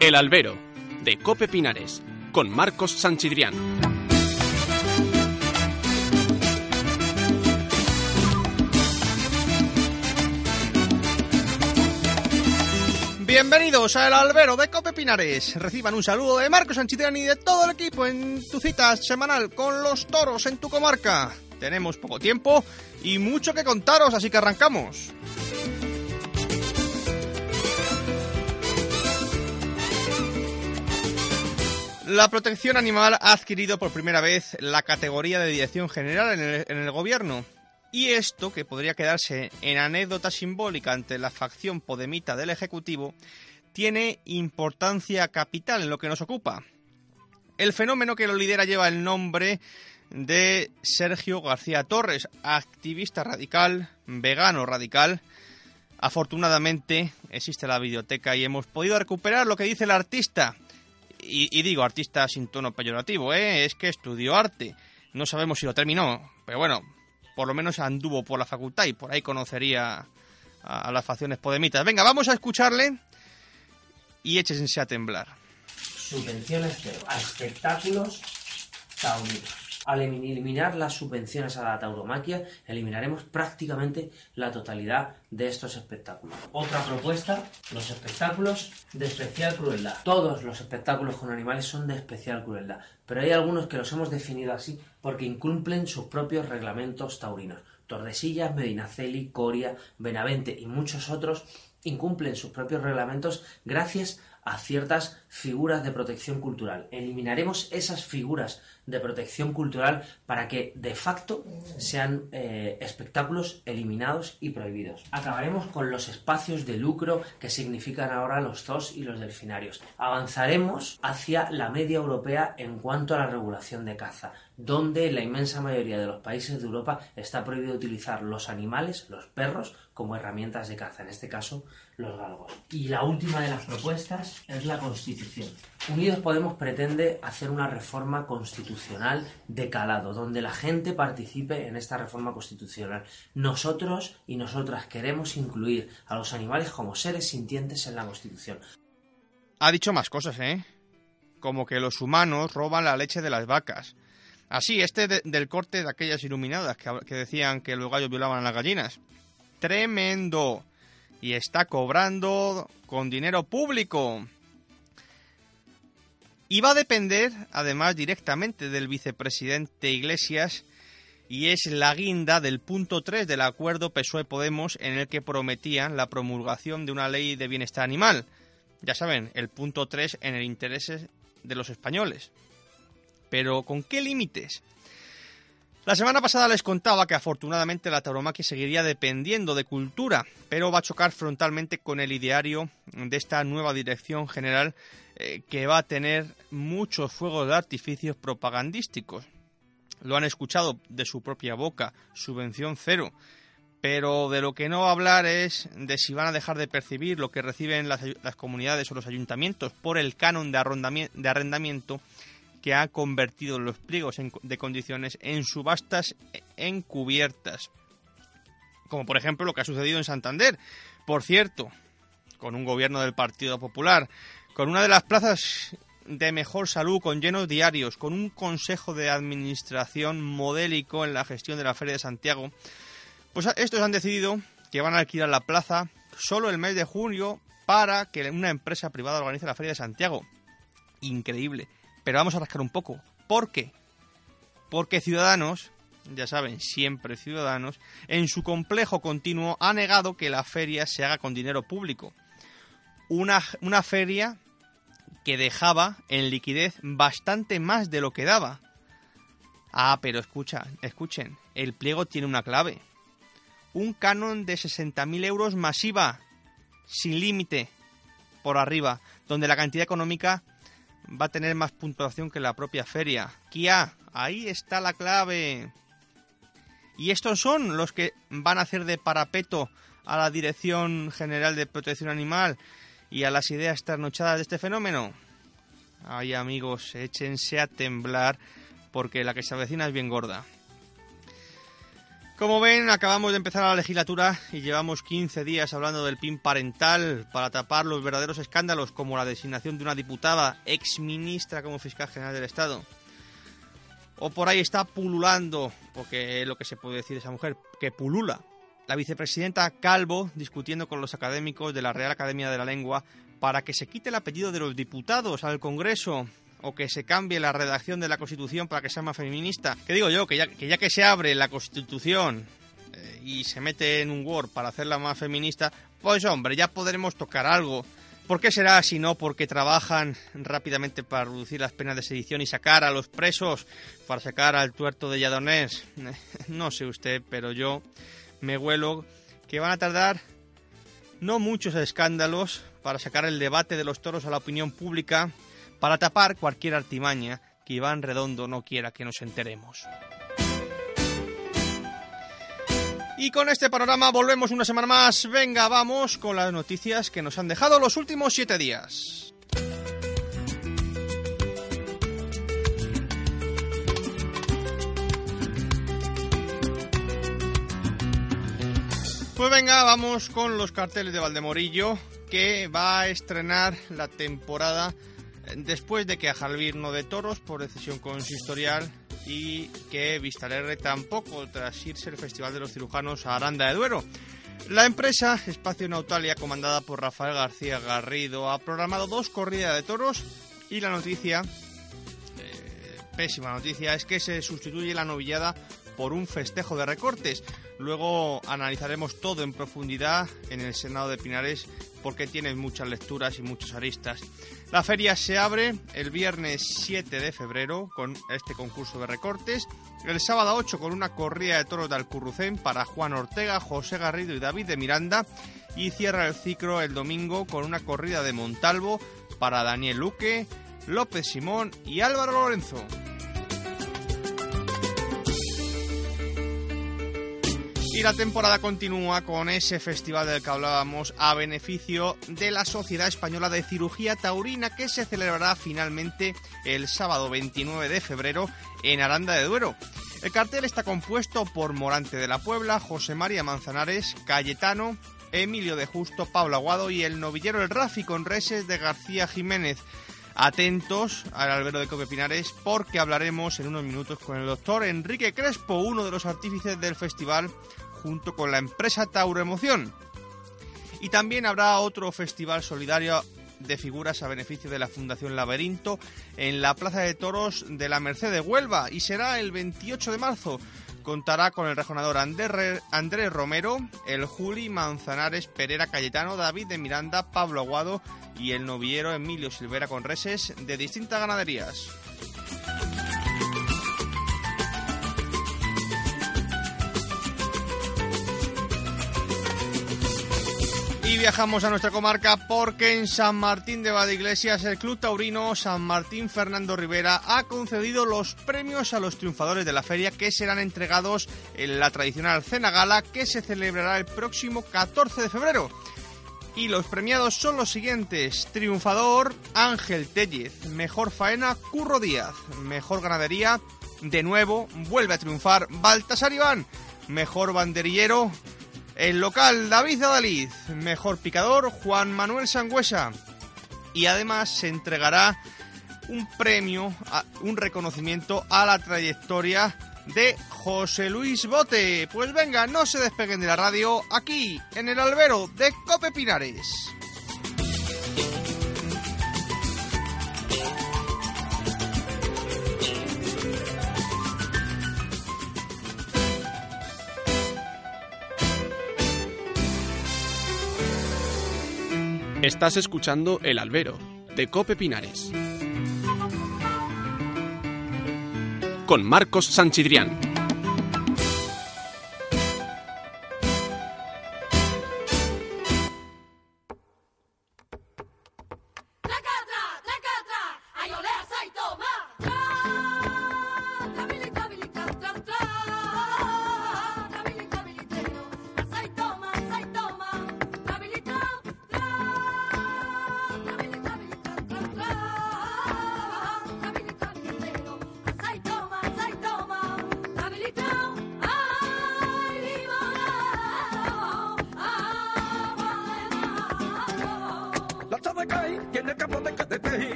El Albero, de Cope Pinares, con Marcos Sanchidrián. Bienvenidos al Albero de Cope Pinares. Reciban un saludo de Marcos Sanchidrián y de todo el equipo en tu cita semanal con los toros en tu comarca. Tenemos poco tiempo y mucho que contaros, así que arrancamos. La protección animal ha adquirido por primera vez la categoría de dirección general en el, gobierno. Y esto, que podría quedarse en anécdota simbólica ante la facción podemita del Ejecutivo, tiene importancia capital en lo que nos ocupa. El fenómeno que lo lidera lleva el nombre de Sergio García Torres, activista radical, vegano radical. Afortunadamente existe la biblioteca y hemos podido recuperar lo que dice el artista. Y, digo artista sin tono peyorativo, ¿eh? es que estudió arte. No sabemos si lo terminó, pero bueno, por lo menos anduvo por la facultad y por ahí conocería a, a las facciones podemitas. Venga, vamos a escucharle y échense a temblar. Subvenciones cero a espectáculos taurinos. Al eliminar las subvenciones a la tauromaquia, eliminaremos prácticamente la totalidad de estos espectáculos. Otra propuesta, los espectáculos de especial crueldad. Todos los espectáculos con animales son de especial crueldad, pero hay algunos que los hemos definido así porque incumplen sus propios reglamentos taurinos. Tordesillas, Medinaceli, Coria, Benavente y muchos otros incumplen sus propios reglamentos gracias a ciertas figuras de protección cultural. Eliminaremos esas figuras de protección cultural para que de facto sean eh, espectáculos eliminados y prohibidos. Acabaremos con los espacios de lucro que significan ahora los zoos y los delfinarios. Avanzaremos hacia la media europea en cuanto a la regulación de caza, donde en la inmensa mayoría de los países de Europa está prohibido utilizar los animales, los perros, como herramientas de caza, en este caso los galgos. Y la última de las propuestas es la Constitución. Unidos Podemos pretende hacer una reforma constitucional de calado, donde la gente participe en esta reforma constitucional. Nosotros y nosotras queremos incluir a los animales como seres sintientes en la Constitución. Ha dicho más cosas, ¿eh? Como que los humanos roban la leche de las vacas. Así, este de, del corte de aquellas iluminadas que, que decían que los gallos violaban a las gallinas. Tremendo. Y está cobrando con dinero público. Y va a depender, además, directamente del vicepresidente Iglesias, y es la guinda del punto 3 del acuerdo PSOE-Podemos en el que prometían la promulgación de una ley de bienestar animal. Ya saben, el punto 3 en el interés de los españoles. Pero ¿con qué límites? La semana pasada les contaba que afortunadamente la tauromaquia seguiría dependiendo de cultura, pero va a chocar frontalmente con el ideario de esta nueva dirección general eh, que va a tener muchos fuegos de artificios propagandísticos. Lo han escuchado de su propia boca, subvención cero. Pero de lo que no va a hablar es de si van a dejar de percibir lo que reciben las, comunidades o los ayuntamientos por el canon de, de arrendamiento que ha convertido los pliegos de condiciones en subastas encubiertas. Como por ejemplo lo que ha sucedido en Santander. Por cierto, con un gobierno del Partido Popular, con una de las plazas de mejor salud, con llenos diarios, con un consejo de administración modélico en la gestión de la Feria de Santiago, pues estos han decidido que van a alquilar la plaza solo el mes de junio para que una empresa privada organice la Feria de Santiago. Increíble. Pero vamos a rascar un poco. ¿Por qué? Porque Ciudadanos, ya saben, siempre Ciudadanos, en su complejo continuo ha negado que la feria se haga con dinero público. Una, una feria que dejaba en liquidez bastante más de lo que daba. Ah, pero escucha, escuchen, el pliego tiene una clave. Un canon de 60.000 euros masiva, sin límite, por arriba, donde la cantidad económica va a tener más puntuación que la propia feria. Kia, ahí está la clave. Y estos son los que van a hacer de parapeto a la Dirección General de Protección Animal y a las ideas trasnochadas de este fenómeno. Ay amigos, échense a temblar porque la que se avecina es bien gorda. Como ven, acabamos de empezar la legislatura y llevamos 15 días hablando del PIN parental para tapar los verdaderos escándalos como la designación de una diputada ex ministra como fiscal general del Estado. O por ahí está pululando, porque es lo que se puede decir de esa mujer, que pulula. La vicepresidenta Calvo discutiendo con los académicos de la Real Academia de la Lengua para que se quite el apellido de los diputados al Congreso o que se cambie la redacción de la Constitución para que sea más feminista. ¿Qué digo yo? Que ya que, que se abre la Constitución eh, y se mete en un Word para hacerla más feminista, pues hombre, ya podremos tocar algo. ¿Por qué será si no? Porque trabajan rápidamente para reducir las penas de sedición y sacar a los presos, para sacar al tuerto de Lladonés. No sé usted, pero yo me huelo que van a tardar no muchos escándalos para sacar el debate de los toros a la opinión pública para tapar cualquier artimaña que Iván Redondo no quiera que nos enteremos. Y con este panorama volvemos una semana más. Venga, vamos con las noticias que nos han dejado los últimos siete días. Pues venga, vamos con los carteles de Valdemorillo, que va a estrenar la temporada después de que a Jalvir no de toros por decisión consistorial y que Vistalegre tampoco tras irse el Festival de los Cirujanos a Aranda de Duero. La empresa Espacio Nautalia, comandada por Rafael García Garrido, ha programado dos corridas de toros y la noticia, eh, pésima noticia, es que se sustituye la novillada por un festejo de recortes. Luego analizaremos todo en profundidad en el Senado de Pinares porque tiene muchas lecturas y muchas aristas. La feria se abre el viernes 7 de febrero con este concurso de recortes, el sábado 8 con una corrida de toros de Alcurrucén para Juan Ortega, José Garrido y David de Miranda y cierra el ciclo el domingo con una corrida de Montalvo para Daniel Luque, López Simón y Álvaro Lorenzo. Y la temporada continúa con ese festival del que hablábamos a beneficio de la Sociedad Española de Cirugía Taurina que se celebrará finalmente el sábado 29 de febrero en Aranda de Duero. El cartel está compuesto por Morante de la Puebla, José María Manzanares, Cayetano, Emilio de Justo, Pablo Aguado y el novillero El Rafi con reses de García Jiménez. Atentos al albero de Cope Pinares porque hablaremos en unos minutos con el doctor Enrique Crespo, uno de los artífices del festival, junto con la empresa Tauro Emoción. Y también habrá otro festival solidario de figuras a beneficio de la Fundación Laberinto en la Plaza de Toros de la Merced de Huelva y será el 28 de marzo. Contará con el rejonador Andrés Romero, el Juli Manzanares Pereira Cayetano, David de Miranda, Pablo Aguado y el novillero Emilio Silvera con reses de distintas ganaderías. Y viajamos a nuestra comarca porque en San Martín de Vadiglesias el Club Taurino San Martín Fernando Rivera ha concedido los premios a los triunfadores de la feria que serán entregados en la tradicional cena gala que se celebrará el próximo 14 de febrero. Y los premiados son los siguientes. Triunfador Ángel Tellez. Mejor faena Curro Díaz. Mejor ganadería, de nuevo, vuelve a triunfar Baltasar Iván. Mejor banderillero, el local David Adalid. Mejor picador Juan Manuel Sangüesa. Y además se entregará un premio, un reconocimiento a la trayectoria de José Luis Bote. Pues venga, no se despeguen de la radio aquí en el albero de Cope Pinares. Estás escuchando El Albero, de Cope Pinares. Con Marcos Sanchidrián.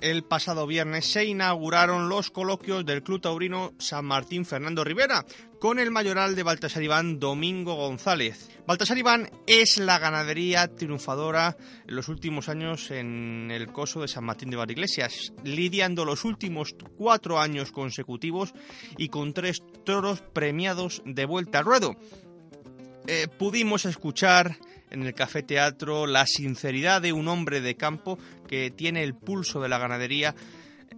El pasado viernes se inauguraron los coloquios del Club Taurino San Martín Fernando Rivera con el mayoral de Baltasar Iván Domingo González. Baltasar Iván es la ganadería triunfadora en los últimos años en el coso de San Martín de Iglesias, lidiando los últimos cuatro años consecutivos y con tres toros premiados de vuelta al ruedo. Eh, pudimos escuchar en el Café Teatro la sinceridad de un hombre de campo que tiene el pulso de la ganadería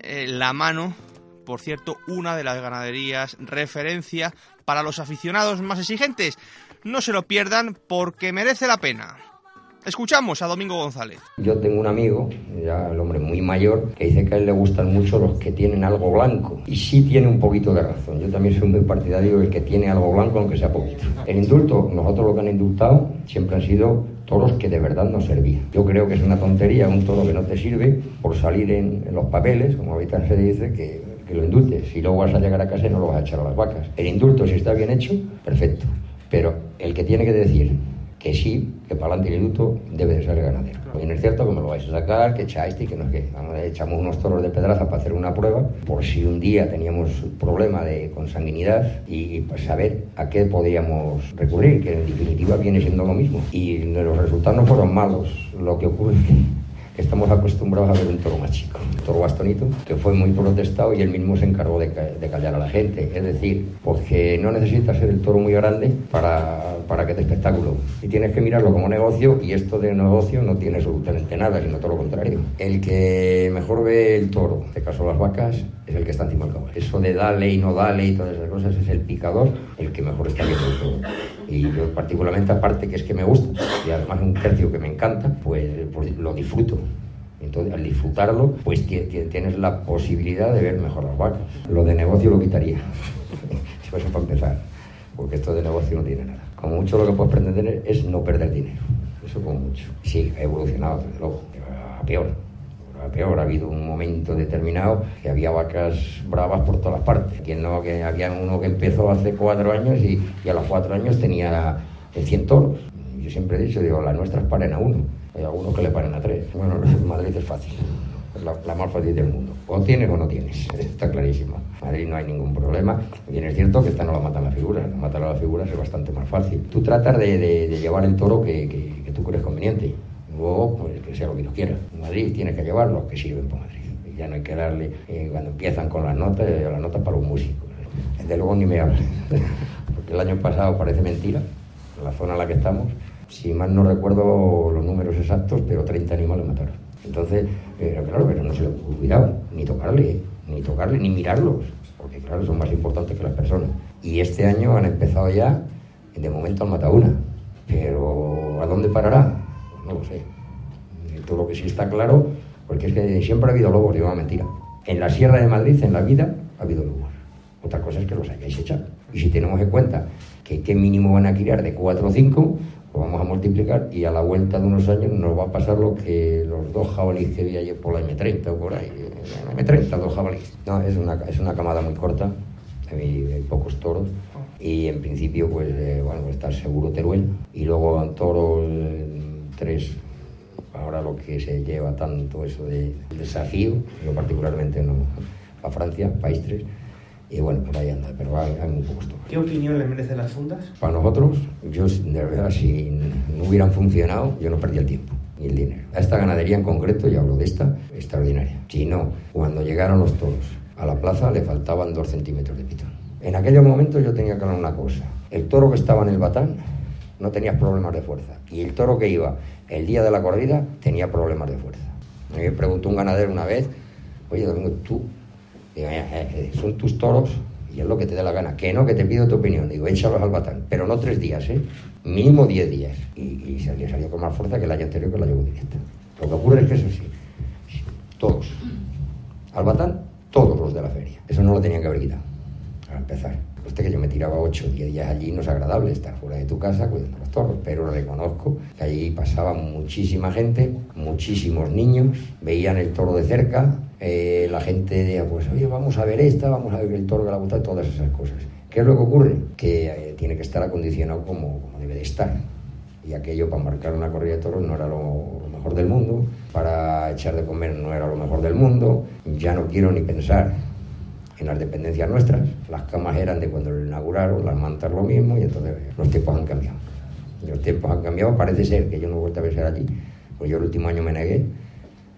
en la mano. Por cierto, una de las ganaderías referencia para los aficionados más exigentes. No se lo pierdan porque merece la pena. Escuchamos a Domingo González. Yo tengo un amigo, ya el hombre muy mayor, que dice que a él le gustan mucho los que tienen algo blanco. Y sí tiene un poquito de razón. Yo también soy muy partidario del que tiene algo blanco, aunque sea poquito. El indulto, nosotros lo que han indultado siempre han sido toros que de verdad no servían. Yo creo que es una tontería un toro que no te sirve por salir en, los papeles, como ahorita se dice, que, que lo indultes. Si luego vas a llegar a casa y no lo vas a echar a las vacas. El indulto, si está bien hecho, perfecto. Pero el que tiene que decir que sí, que para adelante el indulto debe de ser ganadero. Y no es cierto que me lo vais a sacar, que echáis y que no es que echamos unos toros de pedraza para hacer una prueba, por si un día teníamos problema de consanguinidad y, pues saber a qué podíamos recurrir, que en definitiva viene siendo lo mismo. Y los resultados no fueron malos. Lo que ocurre es que estamos acostumbrados a ver un toro más chico, un toro bastonito, que fue muy protestado y él mismo se encargó de, callar a la gente. Es decir, porque no necesitas ser el toro muy grande para, para que te espectáculo. Y tienes que mirarlo como negocio y esto de negocio no tiene absolutamente nada, sino todo lo contrario. El que mejor ve el toro, de caso las vacas, es el que está encima del caballo. Eso de dale y no dale y todas esas cosas es el picador el que mejor está viendo el toro. Y yo particularmente, aparte que es que me gusta, y además un tercio que me encanta, pues, pues lo disfruto. Entonces, al disfrutarlo, pues tienes la posibilidad de ver mejor las vacas. Lo de negocio lo quitaría. Eso para empezar. Porque esto de negocio no tiene nada. Como mucho lo que puedes pretender es no perder dinero. Eso como mucho. Sí, ha evolucionado, desde luego. A peor. A peor. Ha habido un momento determinado que había vacas bravas por todas partes. Que, no, que había uno que empezó hace cuatro años y, a los cuatro años tenía 100 toros. Yo siempre he dicho, digo, las nuestras paren a uno. Hay algunos que le paren a tres. Bueno, en Madrid es fácil. Es la, más fácil del mundo. O tienes o no tienes. Está clarísimo. Madrid no hay ningún problema. Bien es cierto que esta no la matan la figura. La matar a la figura es bastante más fácil. Tú tratas de, llevar el toro que, que, tú crees conveniente. Luego, pues que sea lo que quieras. En Madrid tienes que llevar los que sirven para Madrid. Ya no hay que darle, eh, cuando empiezan con las notas, eh, las notas para los músicos. Desde luego ni me hablan. Porque el año pasado parece mentira, en la zona en la que estamos, si mal no recuerdo los números exactos, pero 30 animales mataron. Entonces, pero claro, pero no se le cuidado, ni tocarle, ni tocarle, ni mirarlos, porque claro, son más importantes que las personas. Y este año han empezado ya, de momento han matado una, pero ¿a dónde parará? No lo sé. Todo lo que sí está claro, porque es que siempre ha habido lobos, digo una mentira. En la Sierra de Madrid, en la vida, ha habido lobos. Otra cosa es que los hayáis echado. Y si tenemos en cuenta que qué mínimo van a criar de 4 o 5, vamos a multiplicar y a la vuelta de unos años nos va a pasar lo que los dos jabalíes que vi ayer por la M30 o por ahí. La M30, dos jabalíes. No, es una, es una camada muy corta, hay, pocos toros y en principio pues eh, bueno, está seguro Teruel y luego toros tres ahora lo que se lleva tanto eso de desafío, yo particularmente no, a Francia, país tres y bueno, por ahí anda, pero hay, hay muy pocos ¿Qué opinión le merecen las fundas? Para nosotros, yo de verdad, si no hubieran funcionado, yo no perdía el tiempo ni el dinero. A esta ganadería en concreto, y hablo de esta, extraordinaria. Si no, cuando llegaron los toros a la plaza le faltaban dos centímetros de pitón. En aquellos momentos yo tenía claro una cosa. El toro que estaba en el batán no tenía problemas de fuerza. Y el toro que iba el día de la corrida tenía problemas de fuerza. Me preguntó un ganadero una vez, oye Domingo, tú Digo, eh, eh, son tus toros y es lo que te dé la gana. Que no, que te pido tu opinión. Digo, échalos al batán, pero no tres días, ¿eh? Mínimo diez días. Y, se le salió con más fuerza que el año anterior que la llevo directa. Lo que ocurre es que eso sí, todos. Al batán, todos los de la feria. Eso no lo tenían que haber quitado, para empezar. Este que yo me tiraba ocho o 10 días allí no es agradable estar fuera de tu casa cuidando los toros, pero reconozco que allí pasaba muchísima gente, muchísimos niños, veían el toro de cerca, eh, la gente decía, pues oye, vamos a ver esta, vamos a ver el toro de la bota, todas esas cosas. ¿Qué es lo que ocurre? Que eh, tiene que estar acondicionado como, como, debe de estar. Y aquello para marcar una corrida de toros no era lo, mejor del mundo, para echar de comer no era lo mejor del mundo, ya no quiero ni pensar en las dependencias nuestras, las camas eran de cuando lo inauguraron, las mantas lo mismo, y entonces los tiempos han cambiado. Los tiempos han cambiado, parece ser que yo no he vuelto a ver allí, pues yo el último año me negué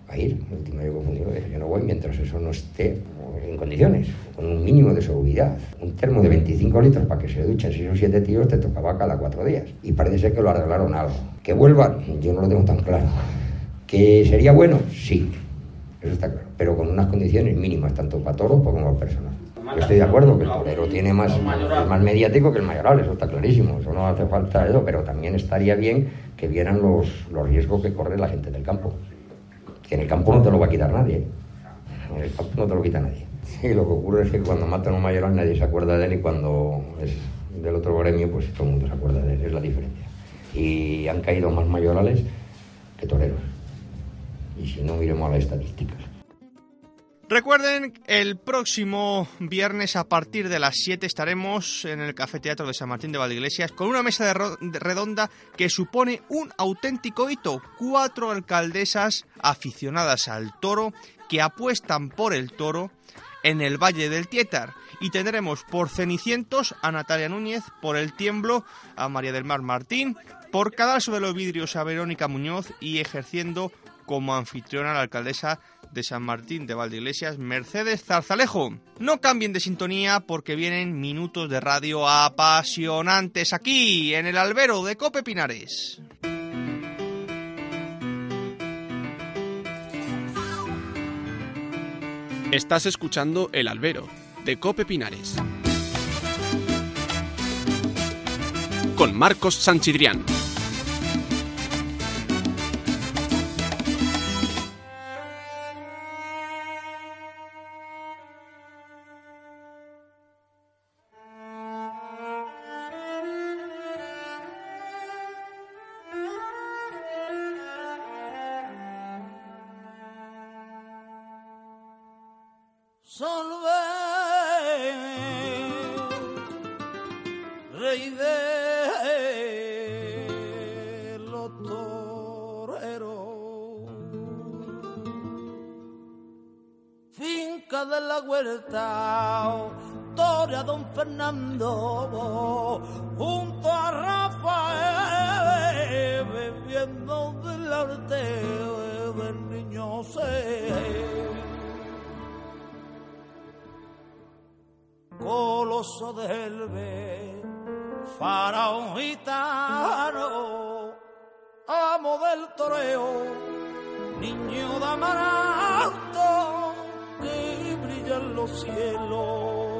a ir, el último año confundido, yo no voy mientras eso no esté en condiciones, con un mínimo de seguridad. Un termo de 25 litros para que se duchen 6 o 7 tíos te tocaba cada cuatro días. Y parece ser que lo arreglaron algo. Que vuelvan, yo no lo tengo tan claro. ¿Que sería bueno? Sí, eso está claro. Pero con unas condiciones mínimas, tanto para toros como para personas. Yo estoy de acuerdo que el torero tiene más, es más mediático que el mayoral, eso está clarísimo, eso no hace falta eso, pero también estaría bien que vieran los, los riesgos que corre la gente del campo. Que en el campo no te lo va a quitar nadie, en el campo no te lo quita nadie. Y lo que ocurre es que cuando matan a un mayoral nadie se acuerda de él y cuando es del otro gremio pues todo el mundo se acuerda de él, es la diferencia. Y han caído más mayorales que toreros. Y si no, miremos las estadísticas. Recuerden, el próximo viernes a partir de las 7 estaremos en el Café Teatro de San Martín de Valdeiglesias con una mesa de redonda que supone un auténtico hito. Cuatro alcaldesas aficionadas al toro que apuestan por el toro en el Valle del Tietar. Y tendremos por Cenicientos a Natalia Núñez, por El Tiemblo a María del Mar Martín, por Cadalso de los Vidrios a Verónica Muñoz y ejerciendo como anfitriona la alcaldesa de San Martín de Valdeiglesias, Mercedes Zarzalejo. No cambien de sintonía porque vienen minutos de radio apasionantes aquí en el albero de Cope Pinares. Estás escuchando El Albero, de Cope Pinares. Con Marcos Sanchidrián. La huerta, Toria Don Fernando, junto a Rafael, bebiendo del arte del niño se. Coloso del B faraón gitano, amo del toreo, niño de amaranto cielos.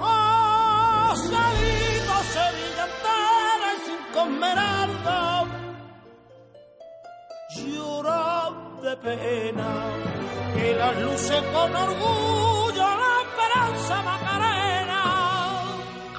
Oh, salido Sevilla entera y sin esmeralda, llora de pena, que las luce con orgullo la esperanza Macarena.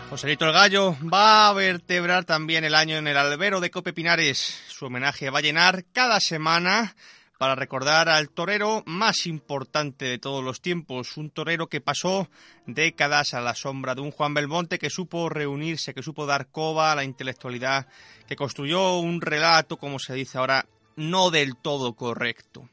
Joselito el Gallo va a vertebrar también el año en el albero de Cope Pinares. Su homenaje va a llenar cada semana para recordar al torero más importante de todos los tiempos, un torero que pasó décadas a la sombra de un Juan Belmonte que supo reunirse, que supo dar coba a la intelectualidad, que construyó un relato, como se dice ahora, no del todo correcto.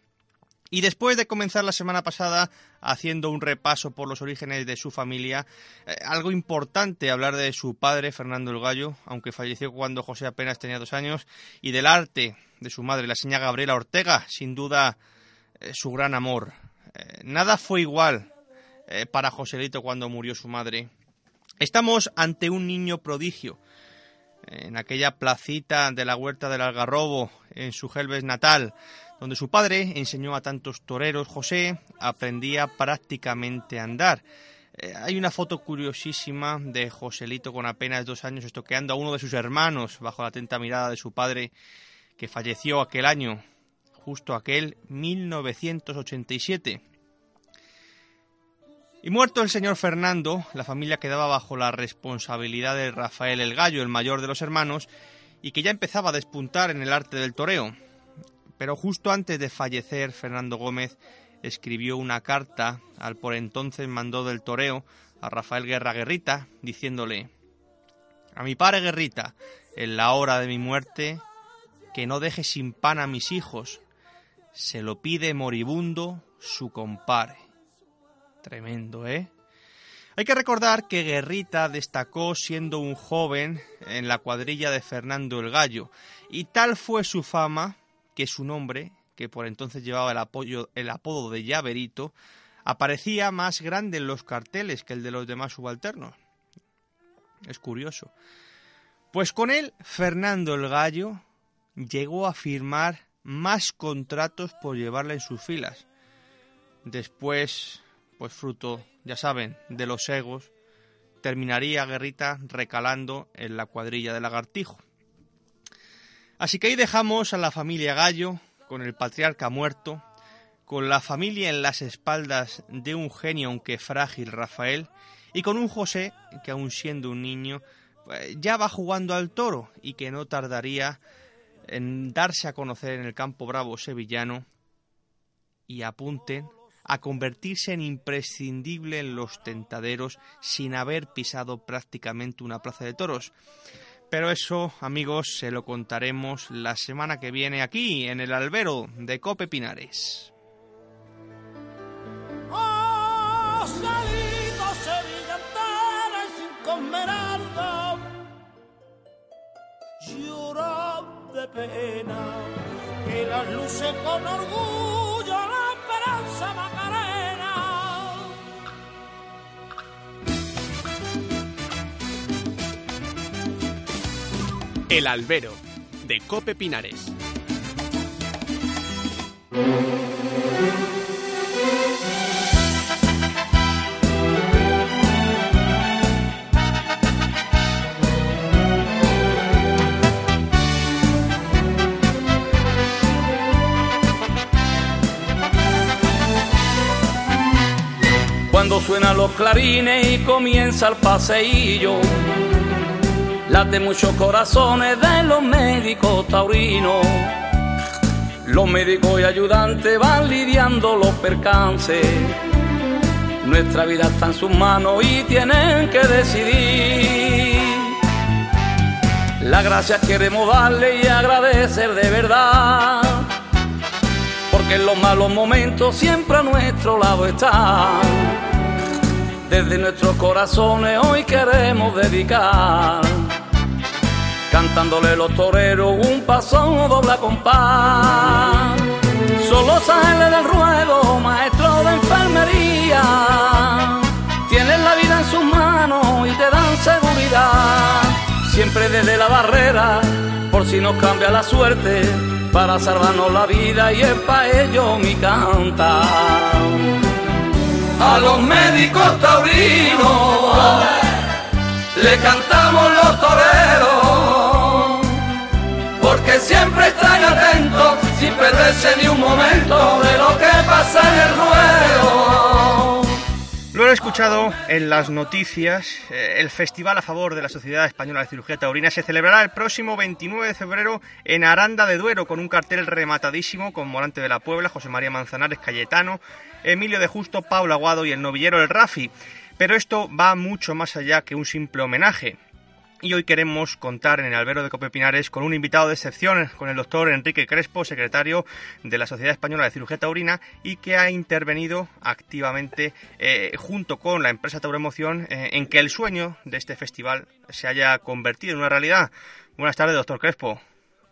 Y después de comenzar la semana pasada haciendo un repaso por los orígenes de su familia, eh, algo importante hablar de su padre, Fernando el Gallo, aunque falleció cuando José apenas tenía dos años, y del arte de su madre, la señora Gabriela Ortega, sin duda eh, su gran amor. Eh, nada fue igual eh, para Joselito cuando murió su madre. Estamos ante un niño prodigio. En aquella placita de la huerta del Algarrobo, en su Gelbes natal, donde su padre enseñó a tantos toreros, José aprendía prácticamente a andar. Hay una foto curiosísima de Joselito con apenas dos años estoqueando a uno de sus hermanos bajo la atenta mirada de su padre que falleció aquel año, justo aquel 1987. Y muerto el señor Fernando, la familia quedaba bajo la responsabilidad de Rafael el Gallo, el mayor de los hermanos, y que ya empezaba a despuntar en el arte del toreo. Pero justo antes de fallecer, Fernando Gómez escribió una carta al por entonces mandó del toreo, a Rafael Guerra Guerrita, diciéndole, a mi padre Guerrita, en la hora de mi muerte, que no deje sin pan a mis hijos. Se lo pide moribundo su compare. Tremendo, ¿eh? Hay que recordar que Guerrita destacó siendo un joven en la cuadrilla de Fernando el Gallo, y tal fue su fama que su nombre, que por entonces llevaba el, apoyo, el apodo de Llaverito, aparecía más grande en los carteles que el de los demás subalternos. Es curioso. Pues con él, Fernando el Gallo llegó a firmar más contratos por llevarla en sus filas. Después, pues fruto, ya saben, de los egos, terminaría Guerrita recalando en la cuadrilla de Lagartijo. Así que ahí dejamos a la familia Gallo, con el patriarca muerto, con la familia en las espaldas de un genio aunque frágil Rafael, y con un José que aun siendo un niño pues, ya va jugando al toro y que no tardaría en darse a conocer en el campo bravo sevillano y apunten a convertirse en imprescindible en los tentaderos sin haber pisado prácticamente una plaza de toros. Pero eso, amigos, se lo contaremos la semana que viene aquí en el albero de Cope Pinares. Salido de pena que las luce con orgullo la esperanza Macarena. El albero de Cope Pinares. Suenan los clarines y comienza el paseillo, late muchos corazones de los médicos taurinos. Los médicos y ayudantes van lidiando los percances. Nuestra vida está en sus manos y tienen que decidir. Las gracias queremos darle y agradecer de verdad. Porque en los malos momentos siempre a nuestro lado están. Desde nuestros corazones hoy queremos dedicar cantándole los toreros un paso doble compás. Solo sale del ruedo, maestro de enfermería. Tienen la vida en sus manos y te dan seguridad. Siempre desde la barrera, por si nos cambia la suerte, para salvarnos la vida y es para ello mi canta. A los médicos taurinos le cantamos los toreros, porque siempre están atentos, sin perderse ni un momento de lo que pasa en el ruedo. Lo he escuchado en las noticias. eh, El festival a favor de la Sociedad Española de Cirugía Taurina se celebrará el próximo 29 de febrero en Aranda de Duero con un cartel rematadísimo con Morante de la Puebla, José María Manzanares, Cayetano, Emilio de Justo, Pablo Aguado y el novillero El Rafi. Pero esto va mucho más allá que un simple homenaje. Y hoy queremos contar en el albero de Cope Pinares con un invitado de excepción, con el doctor Enrique Crespo, secretario de la Sociedad Española de Cirugía Taurina y que ha intervenido activamente eh, junto con la empresa Tauroemoción eh, en que el sueño de este festival se haya convertido en una realidad. Buenas tardes, doctor Crespo.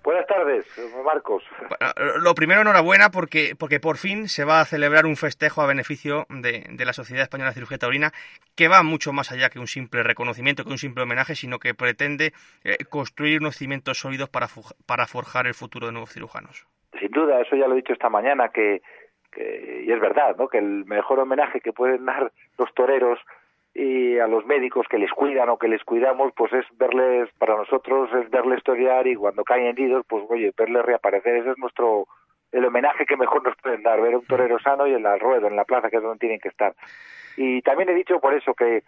Buenas tardes, Marcos. Bueno, lo primero, enhorabuena porque, porque por fin se va a celebrar un festejo a beneficio de, de, la Sociedad Española de Cirugía Taurina que va mucho más allá que un simple reconocimiento, que un simple homenaje, sino que pretende eh, construir unos cimientos sólidos para, para forjar el futuro de nuevos cirujanos. Sin duda, eso ya lo he dicho esta mañana, que, que y es verdad, ¿no? que el mejor homenaje que pueden dar los toreros y a los médicos que les cuidan o que les cuidamos, pues es verles, para nosotros es verles torear y cuando caen heridos, pues oye, verles reaparecer, ese es nuestro, el homenaje que mejor nos pueden dar, ver un torero sano y en la rueda, en la plaza, que es donde tienen que estar. Y también he dicho por eso que,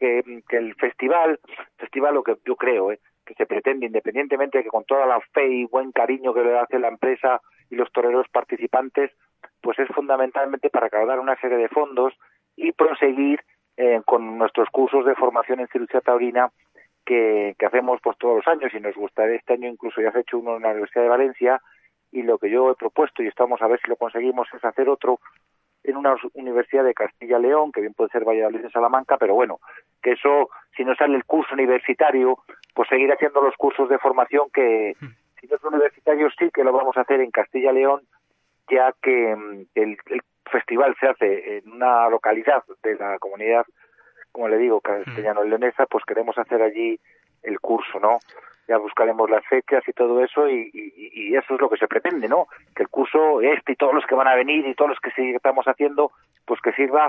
que, que el festival, festival lo que yo creo, ¿eh? que se pretende, independientemente de que con toda la fe y buen cariño que le hace la empresa y los toreros participantes, pues es fundamentalmente para recaudar una serie de fondos y proseguir eh, con nuestros cursos de formación en cirugía taurina que, que hacemos pues todos los años. Y nos gustaría este año incluso ya se ha hecho uno en la Universidad de Valencia. Y lo que yo he propuesto y estamos a ver si lo conseguimos es hacer otro en una universidad de Castilla-León, que bien puede ser Valladolid de Salamanca, pero bueno, que eso, si no sale el curso universitario, pues seguir haciendo los cursos de formación que, si no es universitario, sí que lo vamos a hacer en Castilla-León, ya que mm, el, el festival se hace en una localidad de la comunidad, como le digo, castellano-leonesa, pues queremos hacer allí el curso, ¿no? Ya buscaremos las fechas y todo eso y, y, y, eso es lo que se pretende, ¿no? Que el curso este y todos los que van a venir y todos los que estamos haciendo, pues que sirva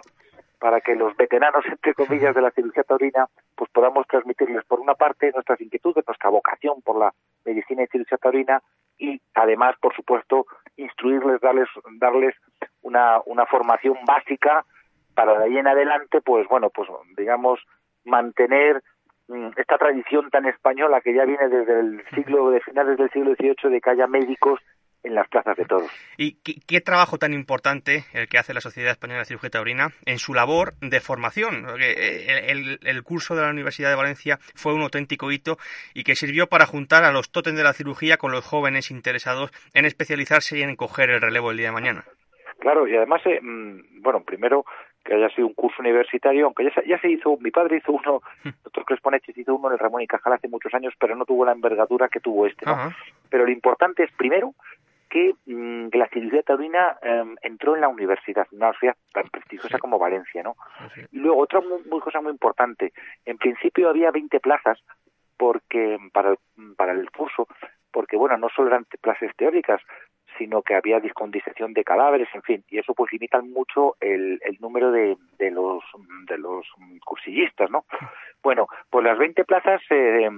para que los veteranos, entre comillas, de la cirugía taurina, pues podamos transmitirles, por una parte, nuestras inquietudes, nuestra vocación por la medicina y cirugía taurina y, además, por supuesto, instruirles, darles, darles una, una formación básica para de ahí en adelante, pues bueno, pues digamos, mantener mm, esta tradición tan española que ya viene desde el siglo de finales del siglo XVIII de que haya médicos en las plazas de todos. ¿Y qué, qué, trabajo tan importante el que hace la Sociedad Española de Cirugía Taurina en su labor de formación? El, el, el, curso de la Universidad de Valencia fue un auténtico hito y que sirvió para juntar a los tótems de la cirugía con los jóvenes interesados en especializarse y en coger el relevo el día de mañana. Claro, y además, eh, bueno, primero que haya sido un curso universitario, aunque ya se, ya se hizo, mi padre hizo uno, doctor Cresponeches hizo uno en el Ramón y Cajal hace muchos años, pero no tuvo la envergadura que tuvo este, ¿no? Pero lo importante es, primero, que mmm, la cirugía taurina eh, entró en la universidad, una universidad tan prestigiosa sí. como Valencia, ¿no? Sí. Y luego otra muy, muy, cosa muy importante, en principio había 20 plazas porque para el, para el curso, porque bueno, no solo eran clases teóricas, sino que había discondición de cadáveres, en fin, y eso pues limita mucho el, el número de, de, los de los cursillistas, ¿no? Bueno, pues las 20 plazas se,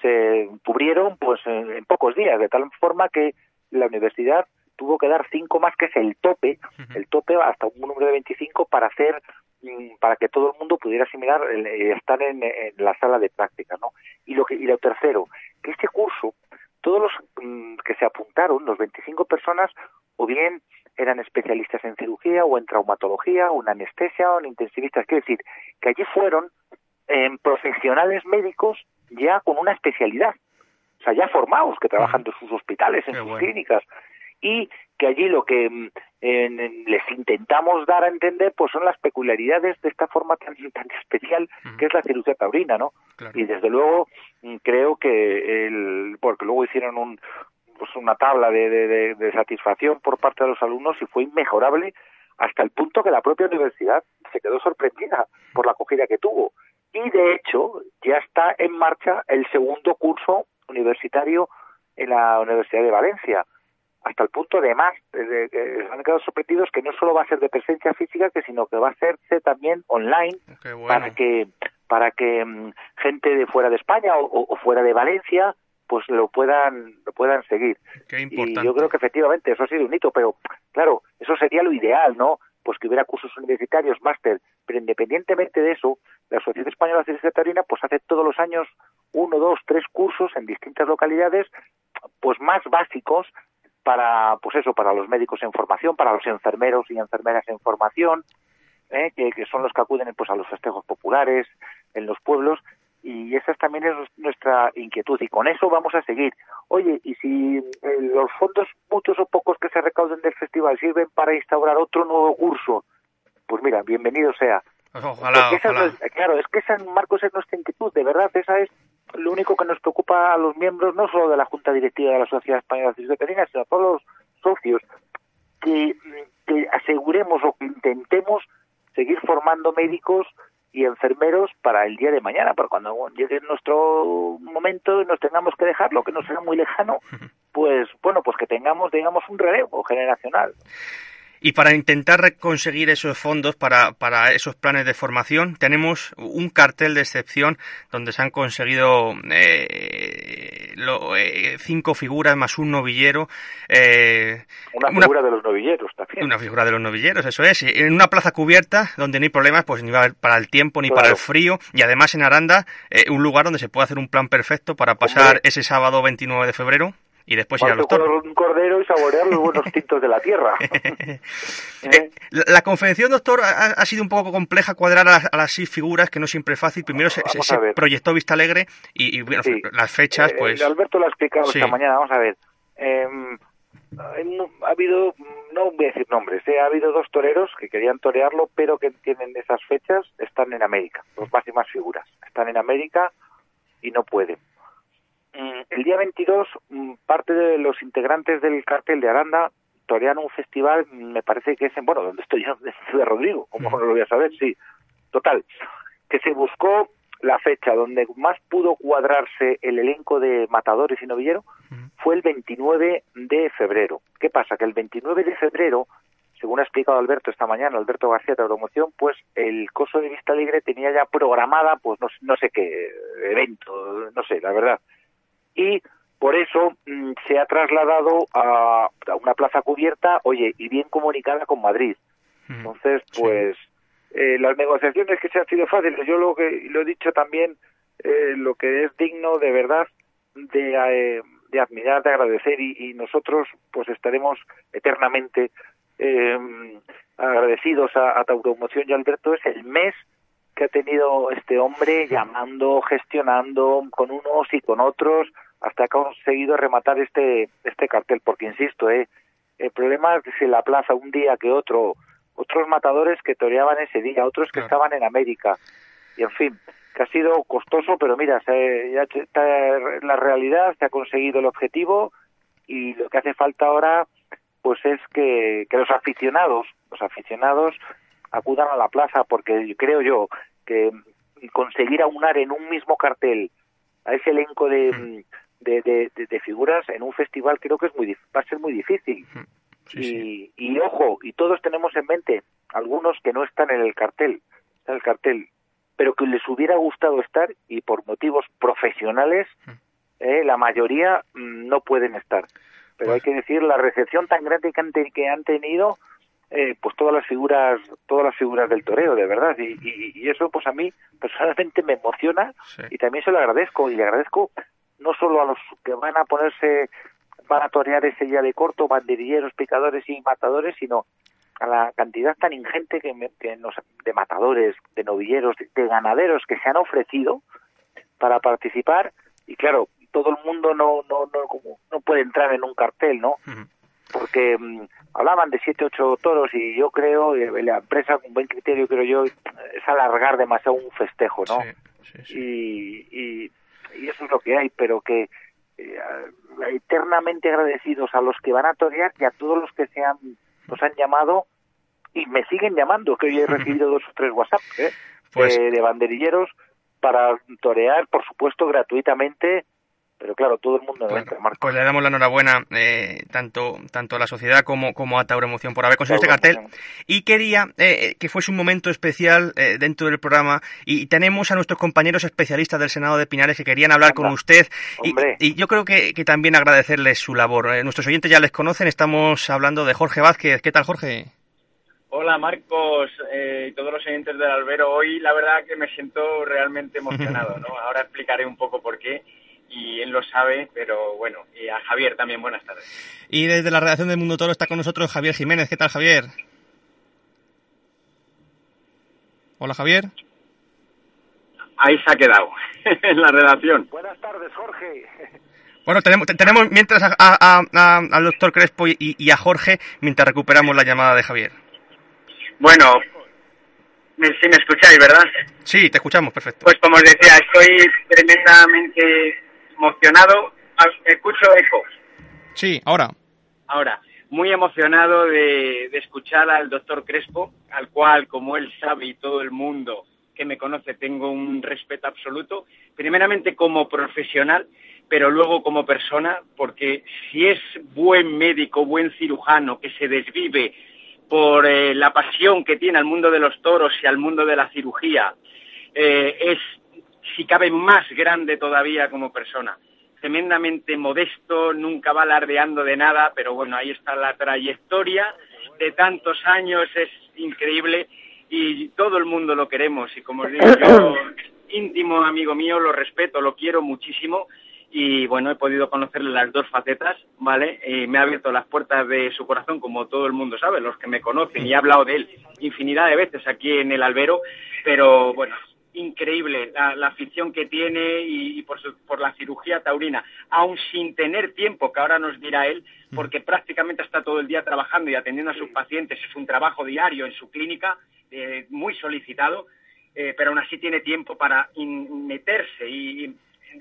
se cubrieron pues en, en pocos días, de tal forma que la universidad tuvo que dar cinco más que es el tope, el tope hasta un número de 25 para hacer mm, para que todo el mundo pudiera asimilar el, estar en, en, la sala de práctica, ¿no? Y lo que y lo tercero, que este curso todos los mmm, que se apuntaron, los 25 personas, o bien eran especialistas en cirugía o en traumatología o en anestesia o en intensivistas, quiere decir que allí fueron eh, profesionales médicos ya con una especialidad, o sea, ya formados, que trabajan en sus hospitales, en Qué sus bueno. clínicas, y que allí lo que eh, les intentamos dar a entender pues son las peculiaridades de esta forma tan, tan especial uh -huh. que es la cirugía taurina, ¿no? Claro. Y desde luego mm, creo que el porque luego hicieron un pues una tabla de, de, de, satisfacción por parte de los alumnos y fue inmejorable hasta el punto que la propia universidad se quedó sorprendida por la acogida que tuvo. Y de hecho ya está en marcha el segundo curso universitario en la Universidad de Valencia hasta el punto de más, de, de, han quedado sorprendidos que no solo va a ser de presencia física, que sino que va a hacerse también online bueno. para que para que um, gente de fuera de España o, o, fuera de Valencia pues lo puedan lo puedan seguir. y yo creo que efectivamente eso ha sido un hito, pero claro, eso sería lo ideal, ¿no? Pues que hubiera cursos universitarios, máster, pero independientemente de eso, la Sociedad Española de Ciencia Taurina pues hace todos los años uno, dos, tres cursos en distintas localidades, pues más básicos para, pues eso, para los médicos en formación, para los enfermeros y enfermeras en formación, ¿eh? que, que, son los que acuden pues a los festejos populares en los pueblos y esa también es nuestra inquietud y con eso vamos a seguir. Oye, y si eh, los fondos muchos o pocos que se recauden del festival sirven para instaurar otro nuevo curso, pues mira, bienvenido sea. Ojalá, ojalá. Es, claro, es que esa, Marcos, es nuestra inquietud, de verdad, esa es lo único que nos preocupa a los miembros, no solo de la Junta Directiva de la Sociedad Española de Veterinaria, sino a todos los socios, que, que aseguremos o que intentemos seguir formando médicos y enfermeros para el día de mañana, para cuando llegue nuestro momento y nos tengamos que dejarlo, que no será muy lejano, pues bueno, pues que tengamos, digamos, un relevo generacional. Y para intentar conseguir esos fondos para, para, esos planes de formación, tenemos un cartel de excepción donde se han conseguido eh, lo, eh, cinco figuras más un novillero. Eh, una figura una, de los novilleros también. Una figura de los novilleros, eso es. En una plaza cubierta donde no hay problemas, pues ni para el tiempo ni claro. para el frío. Y además en Aranda, eh, un lugar donde se puede hacer un plan perfecto para pasar Hombre. ese sábado 29 de febrero y después ir a los toros. un cordero y saborear los buenos tintos de la tierra. ¿Eh? la, confección, doctor, ha, sido un poco compleja cuadrar a, las seis figuras, que no siempre es fácil. Primero se, proyectó Vista Alegre y, las fechas, pues... Alberto lo ha explicado esta mañana, vamos a ver. Em, ha habido, no voy a decir nombres, ¿eh? ha habido dos toreros que querían torearlo, pero que tienen esas fechas, están en América, dos máximas figuras, están en América y no pueden. Mm, el día 22, mm, parte de los integrantes del cartel de Aranda torean un festival, me parece que es en, bueno, donde estoy yo, de Rodrigo, como no lo voy a saber? Sí, total, que se buscó la fecha donde más pudo cuadrarse el elenco de matadores y novilleros fue el 29 de febrero. ¿Qué pasa? Que el 29 de febrero, según ha explicado Alberto esta mañana, Alberto García de Promoción, pues el coso de Vista Alegre tenía ya programada, pues no, no sé qué evento, no sé, la verdad. Y por eso mm, se ha trasladado a, una plaza cubierta, oye, y bien comunicada con Madrid. Entonces, pues eh, las negociaciones que se han sido fáciles, yo lo que lo he dicho también, eh, lo que es digno de verdad de, eh, de admirar, de agradecer y, nosotros pues estaremos eternamente em, agradecidos a, a Tauromoción y Alberto, es el mes que ha tenido este hombre llamando, gestionando con unos y con otros hasta que ha conseguido rematar este este cartel, porque insisto, eh, el problema es que si la plaza un día que otro otros matadores que toreaban ese día, otros que estaban en América. Y en fin, que ha sido costoso, pero mira, se, ya está la realidad, se ha conseguido el objetivo y lo que hace falta ahora pues es que, que los aficionados, los aficionados acudan a la plaza porque creo yo que conseguir aunar en un mismo cartel a ese elenco de, hmm. de, de, de, figuras en un festival creo que es muy va a ser muy difícil. Hmm y, ojo, y todos tenemos en mente algunos que no están en el cartel, en el cartel, pero que les hubiera gustado estar y por motivos profesionales, mm. eh, la mayoría mm, no pueden estar. Pero hay que decir la recepción tan grande que han, que han tenido, eh, pues todas las figuras, todas las figuras del toreo, de verdad. Y, y, eso, pues a mí personalmente me emociona y también se lo agradezco y le agradezco no solo a los que van a ponerse van a torear ese día de corto, banderilleros, picadores y matadores, sino a la cantidad tan ingente que, nos, de matadores, de novilleros, de, ganaderos que se han ofrecido para participar y claro, todo el mundo no no no como, no puede entrar en un cartel, ¿no? Porque mm, hablaban de siete ocho toros y yo creo la empresa con buen criterio creo yo es alargar demasiado un festejo, ¿no? Y, y, y eso es lo que hay, pero que eh, eternamente agradecidos a los que van a torear y a todos los que se han, nos han llamado y me siguen llamando, que hoy he recibido dos o tres WhatsApp ¿eh? pues de banderilleros para torear, por supuesto, gratuitamente pero claro, todo el mundo bueno, Pues le damos la enhorabuena eh, tanto, tanto a la sociedad como, como a Tauro Emoción por haber conseguido este cartel. Y quería eh, que fuese un momento especial eh, dentro del programa. Y tenemos a nuestros compañeros especialistas del Senado de Pinares que querían hablar con usted. Y, y, yo creo que, que también agradecerles su labor. nuestros oyentes ya les conocen. Estamos hablando de Jorge Vázquez. ¿Qué tal, Jorge? Hola Marcos y todos los oyentes del Albero. Hoy la verdad que me siento realmente emocionado, ¿no? Ahora explicaré un poco por qué y él lo sabe, pero bueno, y a Javier también buenas tardes. Y desde la redacción del Mundo Toro está con nosotros Javier Jiménez. ¿Qué tal, Javier? Hola, Javier. Ahí se ha quedado, en la redacción. Buenas tardes, Jorge. Bueno, tenemos, tenemos mientras al doctor Crespo y, a Jorge, mientras recuperamos la llamada de Javier. Bueno, si me escucháis, ¿verdad? Sí, te escuchamos, perfecto. Pues como os decía, estoy tremendamente emocionado. Ah, escucho eco. Sí, ahora. Ahora, muy emocionado de, escuchar al doctor Crespo, al cual, como él sabe y todo el mundo que me conoce, tengo un respeto absoluto, primeramente como profesional, pero luego como persona, porque si es buen médico, buen cirujano, que se desvive por eh, la pasión que tiene al mundo de los toros y al mundo de la cirugía, eh, es si cabe más grande todavía como persona. Tremendamente modesto, nunca va alardeando de nada, pero bueno, ahí está la trayectoria de tantos años, es increíble y todo el mundo lo queremos y como os digo yo, íntimo amigo mío, lo respeto, lo quiero muchísimo y bueno, he podido conocerle las dos facetas, ¿vale? Y me ha abierto las puertas de su corazón, como todo el mundo sabe, los que me conocen, y he hablado de él infinidad de veces aquí en el albero, pero bueno, increíble la, afición que tiene y, por, por, la cirugía taurina, aún sin tener tiempo, que ahora nos dirá él, porque prácticamente está todo el día trabajando y atendiendo a sus pacientes, es un trabajo diario en su clínica, eh, muy solicitado, eh, pero aún así tiene tiempo para meterse y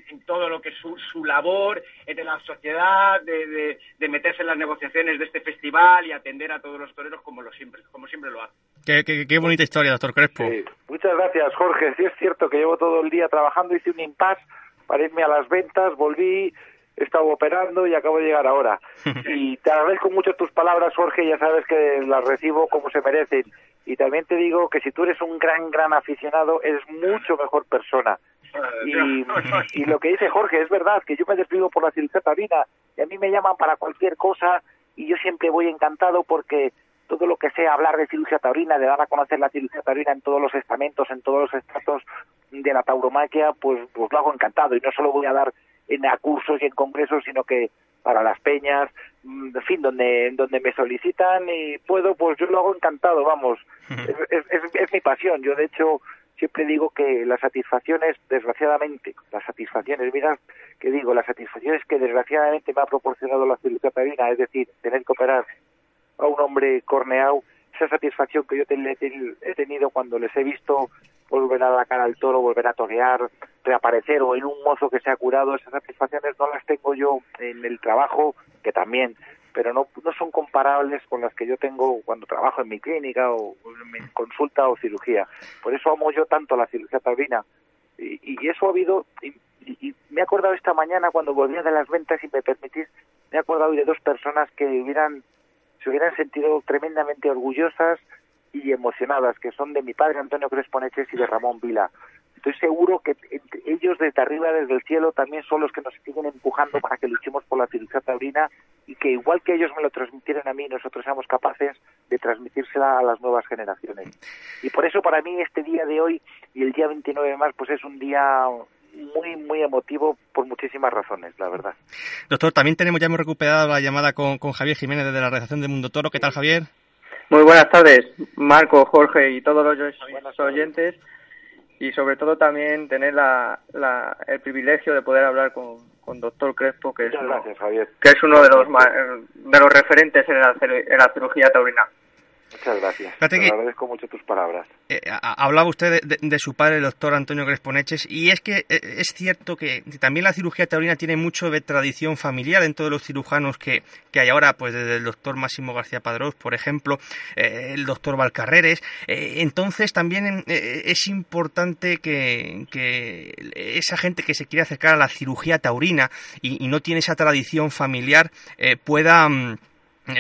en, todo lo que es su, labor de la sociedad, de, meterse en las negociaciones de este festival y atender a todos los toreros como, lo siempre, como siempre lo hace. Qué, bonita historia, doctor Crespo. Muchas gracias, Jorge. Sí es cierto que llevo todo el día trabajando, hice un impasse para irme a las ventas, volví, he estado operando y acabo de llegar ahora. y te agradezco mucho tus palabras, Jorge, ya sabes que las recibo como se merecen. Y también te digo que si tú eres un gran, gran aficionado, eres mucho mejor persona. Y, lo que dice Jorge es verdad, que yo me despido por la cirugía taurina y a mí me llaman para cualquier cosa y yo siempre voy encantado porque todo lo que sea hablar de cirugía taurina, de dar a conocer la cirugía taurina en todos los estamentos, en todos los estratos de la tauromaquia, pues, pues lo hago encantado y no solo voy a dar en cursos y en congresos, sino que para las peñas, mm, en fin, donde, donde me solicitan y puedo, pues yo lo hago encantado, vamos, es, es, es mi pasión. Yo, de hecho, siempre digo que las satisfacciones, desgraciadamente, las satisfacciones, mira que digo, las satisfacciones que desgraciadamente me ha proporcionado la cirugía perina, es decir, tener que operar a un hombre corneado, esa satisfacción que yo he tenido cuando les he visto volver a la cara al toro, volver a torear, reaparecer o en un mozo que se ha curado, esas satisfacciones no las tengo yo en el trabajo, que también, pero no, no son comparables con las que yo tengo cuando trabajo en mi clínica o en consulta o cirugía. Por eso amo yo tanto la cirugía taurina. Y, y eso ha habido, y, me he acordado esta mañana cuando volvía de las ventas, y me permitís, me he acordado de dos personas que hubieran, se hubieran sentido tremendamente orgullosas y emocionadas, que son de mi padre Antonio Cresponeches y de Ramón Vila estoy seguro que ellos desde arriba, desde el cielo, también son los que nos siguen empujando para que luchemos por la cirugía taurina y que igual que ellos me lo transmitieron a mí, nosotros seamos capaces de transmitírsela a las nuevas generaciones. Y por eso para mí este día de hoy y el día 29 de marzo pues es un día muy, muy emotivo por muchísimas razones, la verdad. Doctor, también tenemos, ya hemos recuperado la llamada con, con Javier Jiménez desde la redacción de Mundo Toro. ¿Qué tal, Javier? Muy buenas tardes, Marco, Jorge y todos los oyentes y sobre todo también tener la, la, el privilegio de poder hablar con, con doctor Crespo, que es, uno, que es uno de los, de los referentes en la, en la cirugía taurina. Muchas gracias. Te agradezco mucho tus palabras. Eh, hablaba usted de, su padre, el doctor Antonio Cresponeches, y es que eh, es cierto que también la cirugía taurina tiene mucho de tradición familiar en todos los cirujanos que, que hay ahora, pues desde el doctor Máximo García Padrós, por ejemplo, eh, el doctor Valcarreres. entonces también es importante que, que, esa gente que se quiere acercar a la cirugía taurina y, y no tiene esa tradición familiar pueda mm, eh,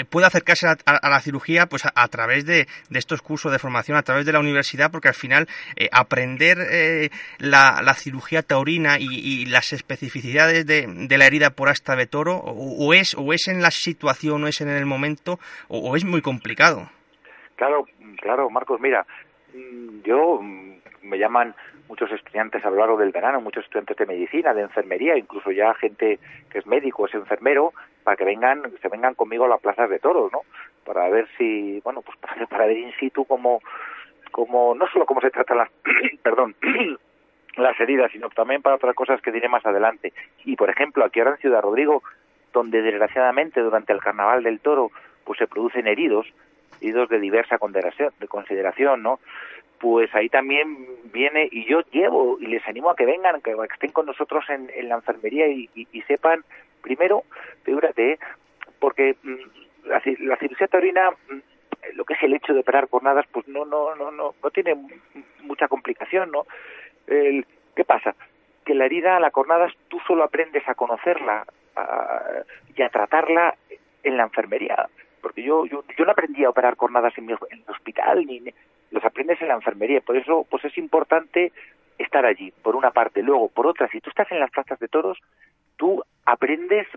puede acercarse a, la cirugía pues a, través de, estos cursos de formación, a través de la universidad, porque al final eh, aprender eh, la, cirugía taurina y, las especificidades de, la herida por asta de toro, o, es, o es en la situación, o es en el momento, o, es muy complicado. Claro, claro, Marcos, mira, mm, yo mm, me llaman muchos estudiantes a lo largo del verano, muchos estudiantes de medicina, de enfermería, incluso ya gente que es médico, es enfermero, para que vengan, se vengan conmigo a las plazas de toros, ¿no? Para ver si, bueno, pues para, ver in situ cómo, cómo, no solo cómo se tratan las, perdón, las heridas, sino también para otras cosas que diré más adelante. Y por ejemplo, aquí ahora en Ciudad Rodrigo, donde desgraciadamente durante el carnaval del toro, pues se producen heridos, heridos de diversa consideración, de consideración, ¿no? Pues ahí también viene y yo llevo y les animo a que vengan, que estén con nosotros en, la enfermería y, sepan, primero, figúrate, porque mm, la, cirugía taurina, mm, lo que es el hecho de operar cornadas, pues no, no, no, no, no tiene mucha complicación, ¿no? El, ¿Qué pasa? Que la herida, la cornada, tú solo aprendes a conocerla y a tratarla en la enfermería porque yo, yo, yo no aprendí a operar cornadas en, en el hospital, ni, los aprendes en la enfermería. Por eso, pues es importante estar allí, por una parte. Luego, por otra, si tú estás en las plazas de toros, tú aprendes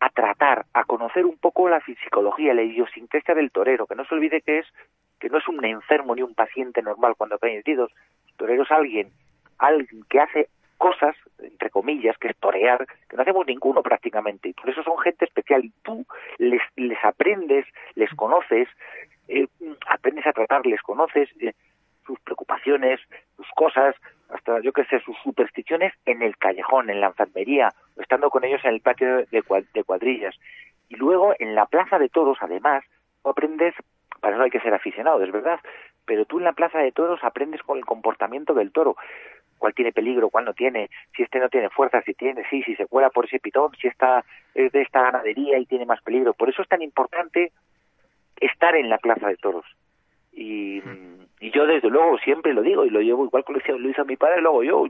a tratar, a conocer un poco la psicología, la idiosincrasia del torero, que no se olvide que es que no es un enfermo ni un paciente normal cuando cae heridos. El torero es alguien, alguien que hace cosas, entre comillas, que es torear, que no hacemos ninguno prácticamente. Y por eso son gente especial. Y tú les, les aprendes, les conoces, eh, aprendes a tratar, les conoces eh, sus preocupaciones, sus cosas, hasta yo que sé, sus supersticiones en el callejón, en la enfermería, o estando con ellos en el patio de, de cuadrillas. Y luego en la plaza de toros, además, aprendes, para eso hay que ser aficionado, es verdad, pero tú en la plaza de toros aprendes con el comportamiento del toro cuál tiene peligro, cuál no tiene, si este no tiene fuerza, si tiene, sí, si se cuela por ese pitón, si esta es de esta ganadería y tiene más peligro. Por eso es tan importante estar en la plaza de toros. Y, y yo desde luego siempre lo digo y lo llevo igual que lo hizo, mi padre, luego yo,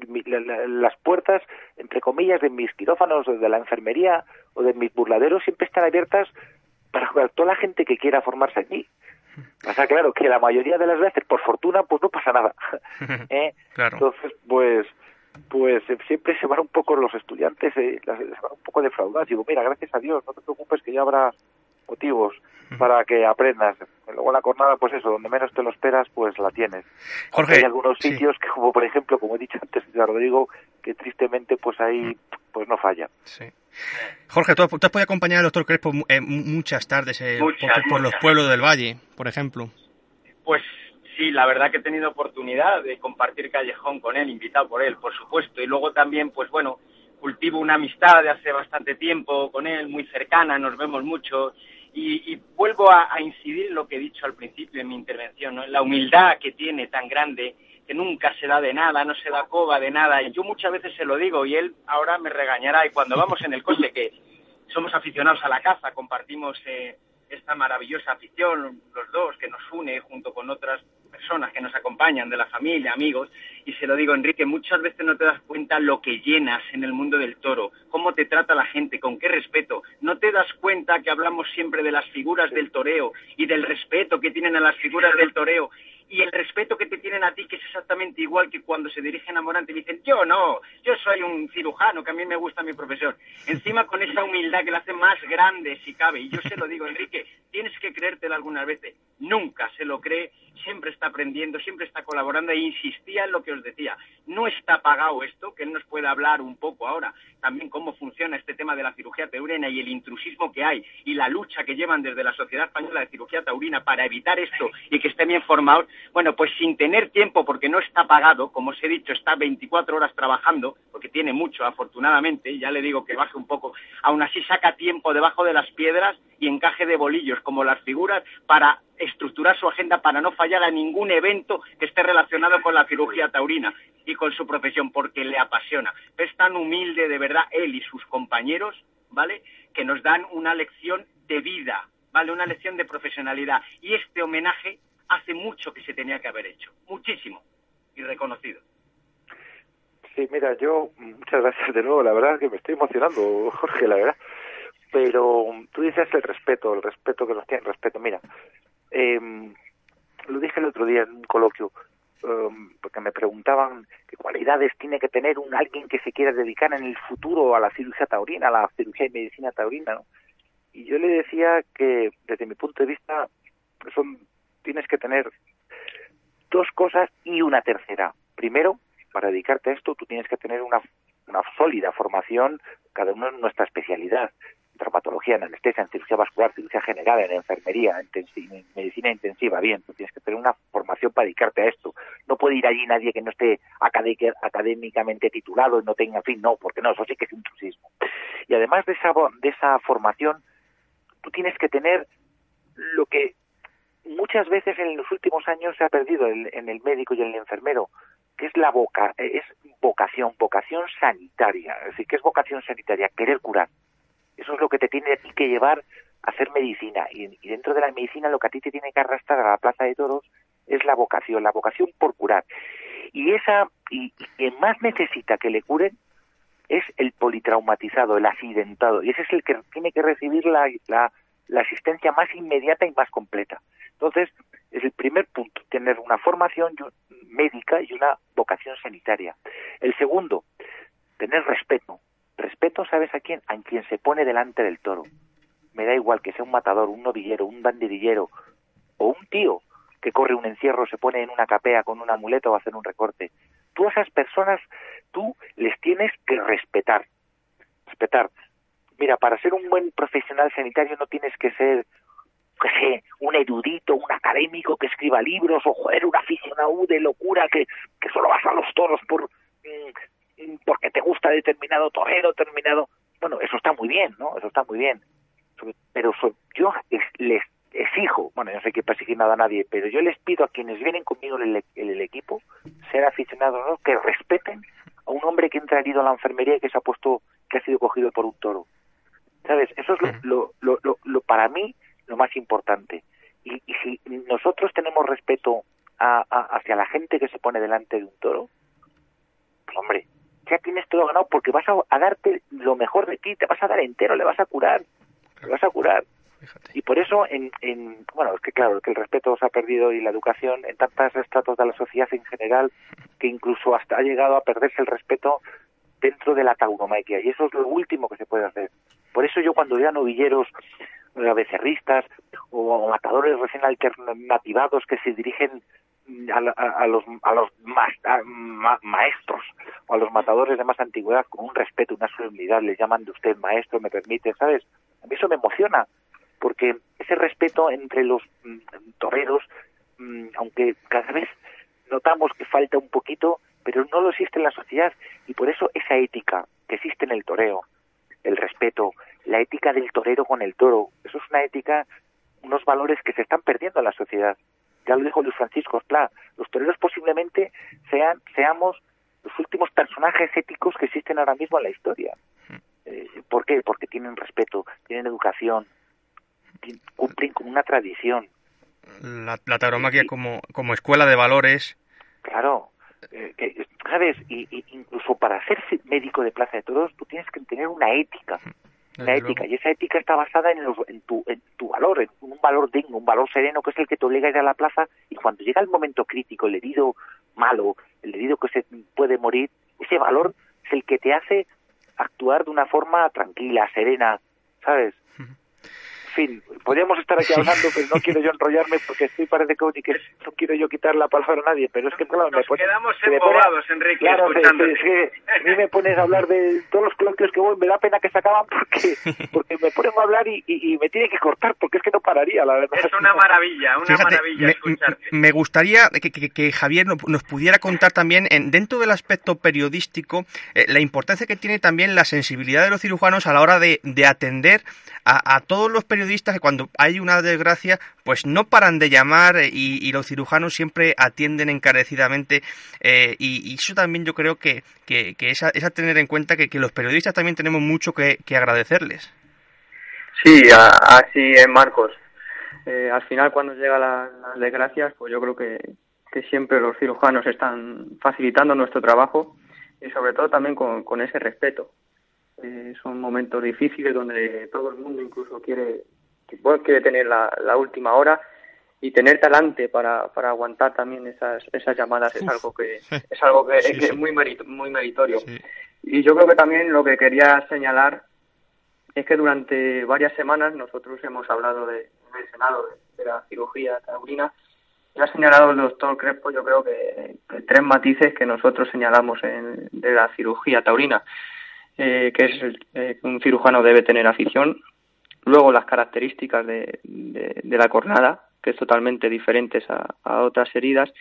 las puertas, entre comillas, de mis quirófanos, de la enfermería o de mis burladeros siempre están abiertas para toda la gente que quiera formarse allí. Pasa claro que la mayoría de las veces, por fortuna, pues no pasa nada. ¿eh? Entonces, pues pues eh, siempre se van un poco los estudiantes, eh, se van un poco defraudados. Digo, mira, gracias a Dios, no te preocupes que ya habrá motivos para que aprendas. Luego la jornada, pues eso, donde menos te lo esperas, pues la tienes. Jorge, hay algunos sitios que, como por ejemplo, como he dicho antes, Rodrigo, que tristemente, pues ahí, pues no falla. Sí. Jorge, ¿tú, has podido acompañar al doctor Crespo eh, muchas tardes eh, por, los pueblos del Valle, por ejemplo. Pues sí, la verdad que he tenido oportunidad de compartir callejón con él, invitado por él, por supuesto. Y luego también, pues bueno, cultivo una amistad de hace bastante tiempo con él, muy cercana, nos vemos mucho. Y, vuelvo a, incidir en lo que he dicho al principio en mi intervención, ¿no? la humildad que tiene tan grande que nunca se da de nada, no se da coba de nada. Y yo muchas veces se lo digo y él ahora me regañará. Y cuando vamos en el coche, que somos aficionados a la caza, compartimos eh, esta maravillosa afición, los dos, que nos une junto con otras personas que nos acompañan, de la familia, amigos, y se lo digo, Enrique, muchas veces no te das cuenta lo que llenas en el mundo del toro, cómo te trata la gente, con qué respeto. No te das cuenta que hablamos siempre de las figuras del toreo y del respeto que tienen a las figuras del toreo y el respeto que te tienen a ti, que es exactamente igual que cuando se dirigen a Morante y dicen, yo no, yo soy un cirujano, que a mí me gusta mi profesión. Encima con esa humildad que la hace más grande, si cabe. Y yo se lo digo, Enrique, tienes que creértelo algunas veces. Nunca se lo cree, siempre está aprendiendo, siempre está colaborando e insistía en lo que os decía. No está pagado esto, que él nos puede hablar un poco ahora, también cómo funciona este tema de la cirugía taurina y el intrusismo que hay y la lucha que llevan desde la Sociedad Española de Cirugía Taurina para evitar esto y que estén bien formados bueno, pues sin tener tiempo, porque no está pagado, como os he dicho, está 24 horas trabajando, porque tiene mucho, afortunadamente, ya le digo que baje un poco, aún así saca tiempo debajo de las piedras y encaje de bolillos, como las figuras, para estructurar su agenda para no fallar a ningún evento que esté relacionado con la cirugía taurina y con su profesión, porque le apasiona. Es tan humilde, de verdad, él y sus compañeros, ¿vale?, que nos dan una lección de vida, ¿vale?, una lección de profesionalidad. Y este homenaje hace mucho que se tenía que haber hecho, muchísimo, y reconocido. Sí, mira, yo, muchas gracias de nuevo, la verdad que me estoy emocionando, Jorge, la verdad. Pero tú dices el respeto, el respeto que nos tiene, respeto. Mira, eh, lo dije el otro día en un coloquio, em, porque me preguntaban qué cualidades tiene que tener un alguien que se quiera dedicar en el futuro a la cirugía taurina, a la cirugía y medicina taurina, ¿no? Y yo le decía que, desde mi punto de vista, son tienes que tener dos cosas y una tercera. Primero, para dedicarte a esto, tú tienes que tener una, una sólida formación, cada uno en nuestra especialidad. En traumatología, en anestesia, en cirugía vascular, cirugía general, en enfermería, en, medicina intensiva. Bien, tú tienes que tener una formación para dedicarte a esto. No puede ir allí nadie que no esté académicamente titulado y no tenga, en fin, no, porque no, eso sí que es intrusismo. Y además de esa, de esa formación, tú tienes que tener lo que muchas veces en los últimos años se ha perdido en el médico y en el enfermero, que es la boca, es vocación, vocación sanitaria. Es decir, ¿qué es vocación sanitaria? Querer curar. Eso es lo que te tiene que llevar a hacer medicina. Y, dentro de la medicina lo que a ti te tiene que arrastrar a la plaza de toros es la vocación, la vocación por curar. Y esa, y, quien más necesita que le curen es el politraumatizado, el accidentado. Y ese es el que tiene que recibir la, la asistencia más inmediata y más completa. Entonces, es el primer punto, tener una formación médica y una vocación sanitaria. El segundo, tener respeto. Respeto, ¿sabes a quién? A quien se pone delante del toro. Me da igual que sea un matador, un novillero, un banderillero o un tío que corre un encierro, se pone en una capea con un amuleto o hacer un recorte. Tú a esas personas tú les tienes que respetar. Respetar. Mira, para ser un buen profesional sanitario no tienes que ser que sé, un erudito, un académico que escriba libros, o joder, un aficionado de locura que, solo vas a los toros por mm, porque te gusta determinado torero, determinado... Bueno, eso está muy bien, ¿no? Eso está muy bien. Pero yo les exijo, bueno, no sé qué exigir nada a nadie, pero yo les pido a quienes vienen conmigo en el, equipo, ser aficionados no, que respeten a un hombre que entra herido a la enfermería y que se ha puesto, que ha sido cogido por un toro. ¿Sabes? Eso es lo, lo, lo, lo para mí lo más importante. Y, si nosotros tenemos respeto a, hacia la gente que se pone delante de un toro, pues hombre, ya tienes todo ganado porque vas a, darte lo mejor de ti, te vas a dar entero, le vas a curar, le vas a curar. Y por eso, en, en, bueno, es que claro, que el respeto se ha perdido y la educación en tantos estratos de la sociedad en general, que incluso hasta ha llegado a perderse el respeto dentro de la tauromaquia. Y eso es lo último que se puede hacer. Por eso yo cuando veo a novilleros becerristas o matadores recién alternativados que se dirigen a, los a los maestros o a los matadores de más antigüedad con un respeto, una solemnidad, le llaman de usted maestro, me permite, ¿sabes? A mí eso me emociona, porque ese respeto entre los mm, toreros, mm, aunque cada vez notamos que falta un poquito, pero no lo existe en la sociedad y por eso esa ética que existe en el toreo, el respeto, la ética del torero con el toro. Eso es una ética, unos valores que se están perdiendo en la sociedad. Ya lo dijo Luis Francisco Esplá, los toreros posiblemente sean, seamos los últimos personajes éticos que existen ahora mismo en la historia. Eh, ¿Por qué? Porque tienen respeto, tienen educación, cumplen con una tradición. La, la tauromaquia como, como escuela de valores. Claro, eh, ¿sabes? Y, incluso para ser médico de plaza de toros, tú tienes que tener una ética. La ética. y esa ética está basada en, los, en, tu, en tu valor, en un valor digno, un valor sereno que es el que te obliga a ir a la plaza. Y cuando llega el momento crítico, el herido malo, el herido que se puede morir, ese valor es el que te hace actuar de una forma tranquila, serena, ¿sabes? Fin, podríamos estar aquí hablando, pero no quiero yo enrollarme porque estoy parece que, que no quiero yo quitar la palabra a nadie, pero es que claro, Nos me quedamos embobados, Enrique, claro, es que a mí me pones a hablar de todos los coloquios que voy, me da pena que se acaban porque porque me ponen a hablar y, y, me tiene que cortar porque es que no pararía, la verdad. Es una maravilla, una maravilla me, escucharte. Me gustaría que, que, Javier nos pudiera contar también, en, dentro del aspecto periodístico, eh, la importancia que tiene también la sensibilidad de los cirujanos a la hora de, de atender a, a todos los periodistas periodistas que cuando hay una desgracia, pues no paran de llamar eh, y, los cirujanos siempre atienden encarecidamente eh, y, eso también yo creo que, que, es, a, tener en cuenta que, los periodistas también tenemos mucho que, agradecerles. Sí, así es, Marcos. Eh, al final, cuando llegan las, desgracias, pues yo creo que, que siempre los cirujanos están facilitando nuestro trabajo y sobre todo también con, con ese respeto. Eh, son momentos difíciles donde todo el mundo incluso quiere, quiere tener la, la última hora y tener talante para, para aguantar también esas, esas llamadas es algo que es algo que, es muy muy meritorio. Y yo creo que también lo que quería señalar es que durante varias semanas nosotros hemos hablado de, del Senado de, la cirugía taurina. Y ha señalado el doctor Crespo yo creo que, tres matices que nosotros señalamos en, de la cirugía taurina eh, que es eh, un cirujano debe tener afición. Luego las características de, de, la cornada, que es totalmente diferentes a, a otras heridas.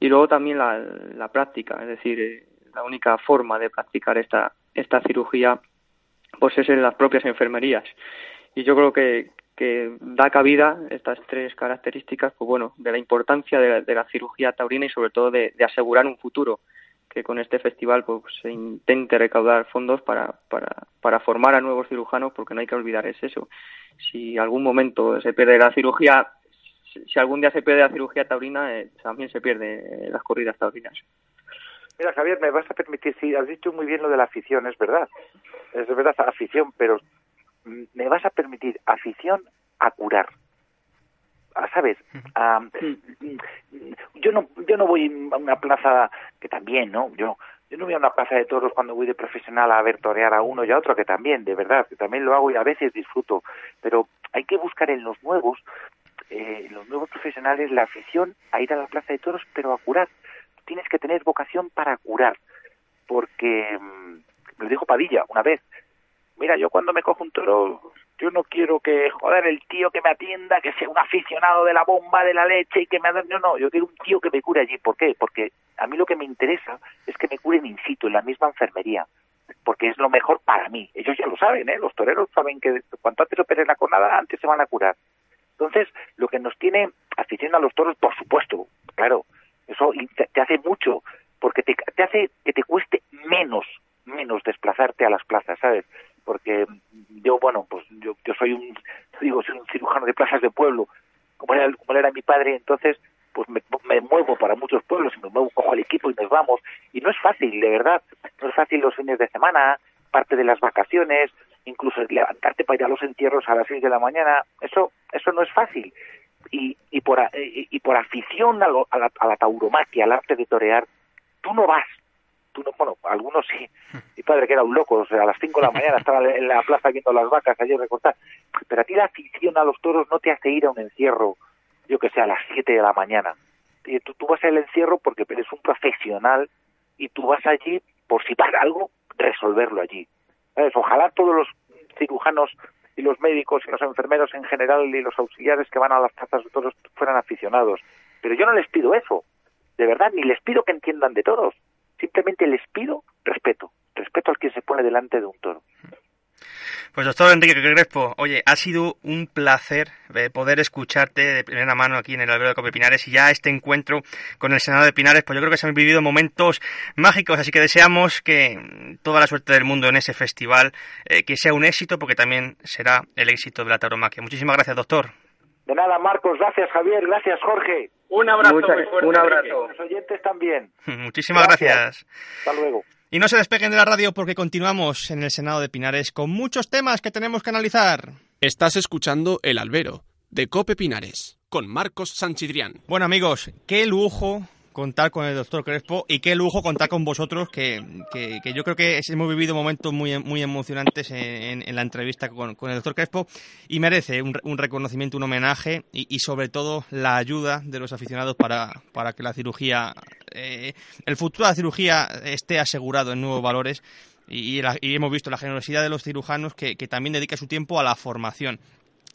Y luego también la, la práctica, es decir, eh, la única forma de practicar esta, esta cirugía pues es en las propias enfermerías. Y yo creo que, que da cabida estas tres características, pues bueno, de la importancia de de la cirugía taurina y sobre todo de, de asegurar un futuro que con este festival pues se intente recaudar fondos para, para, para formar a nuevos cirujanos porque no hay que olvidar es eso si algún momento se pierde la cirugía si algún día se pierde la cirugía taurina eh, también se pierde las corridas taurinas Mira, Javier, me vas a permitir, sí, has dicho muy bien lo de la afición, es verdad. Es verdad, afición, pero me vas a permitir afición a curar. Ah, ¿sabes? yo no yo no voy a una plaza que también, ¿no? Yo yo no voy a una plaza de toros cuando voy de profesional a ver torear a uno y a otro, que también, de verdad, que también lo hago y a veces disfruto, pero hay que buscar en los nuevos, eh, los nuevos profesionales, la afición a ir a la plaza de toros, pero a curar. Tienes que tener vocación para curar. porque mm, me dijo Padilla una vez, mira, yo cuando me cojo un toro, yo no quiero que, joder, el tío que me atienda, que sea un aficionado de la bomba de la leche y que me... No, no, yo quiero un tío que me cure allí. ¿Por qué? Porque a mí lo que me interesa es que me curen in situ, en la misma enfermería porque es lo mejor para mí. Ellos ya lo saben, ¿eh? Los toreros saben que cuanto antes operen la conada, antes se van a curar. Entonces, lo que nos tiene afición a los toros, por supuesto, claro, eso te, hace mucho, porque te, te hace que te cueste menos, menos desplazarte a las plazas, ¿sabes? Porque yo, bueno, pues yo, yo soy un, digo, soy un cirujano de plazas de pueblo, como era, como era mi padre, entonces pues me, me, muevo para muchos pueblos y me muevo, cojo el equipo y nos vamos. Y no es fácil, de verdad. No es fácil los fines de semana, parte de las vacaciones, incluso levantarte para ir a los entierros a las seis de la mañana. Eso, eso no es fácil. Y, y, por, y, por afición a, a, la, a la tauromaquia, al arte de torear, tú no vas. Tú no, bueno, algunos sí. Mi padre que era un loco, o sea, a las cinco de la mañana estaba en la plaza viendo las vacas ayer recortar. Pero a ti la afición a los toros no te hace ir a un encierro yo que sé, a las 7 de la mañana. Tú, tú vas al encierro porque eres un profesional y tú vas allí por si pasa algo, resolverlo allí. Ojalá todos los cirujanos y los médicos y los enfermeros en general y los auxiliares que van a las plazas de toros fueran aficionados. Pero yo no les pido eso, de verdad, ni les pido que entiendan de toros. Simplemente les pido respeto, respeto al que se pone delante de un toro. Pues doctor Enrique Crespo, oye, ha sido un placer eh, poder escucharte de primera mano aquí en el albero de Cope Pinares y ya este encuentro con el Senado de Pinares, pues yo creo que se han vivido momentos mágicos, así que deseamos que toda la suerte del mundo en ese festival, eh, que sea un éxito, porque también será el éxito de la tauromaquia. Muchísimas gracias, doctor. De nada, Marcos, gracias Javier, gracias Jorge. Un abrazo muy fuerte. Un abrazo. Los oyentes también. Muchísimas gracias. Hasta luego. Y no se despeguen de la radio porque continuamos en el Senado de Pinares con muchos temas que tenemos que analizar. Estás escuchando El Albero, de Cope Pinares, con Marcos Sanchidrián. Bueno amigos, qué lujo contar con el doctor Crespo y qué lujo contar con vosotros, que, que, yo creo que hemos vivido momentos muy, muy emocionantes en, en la entrevista con, con, el doctor Crespo y merece un, un reconocimiento, un homenaje y, sobre todo la ayuda de los aficionados para, para que la cirugía, eh, el futuro de la cirugía esté asegurado en nuevos valores. Y, y, hemos visto la generosidad de los cirujanos que, que, también dedica su tiempo a la formación.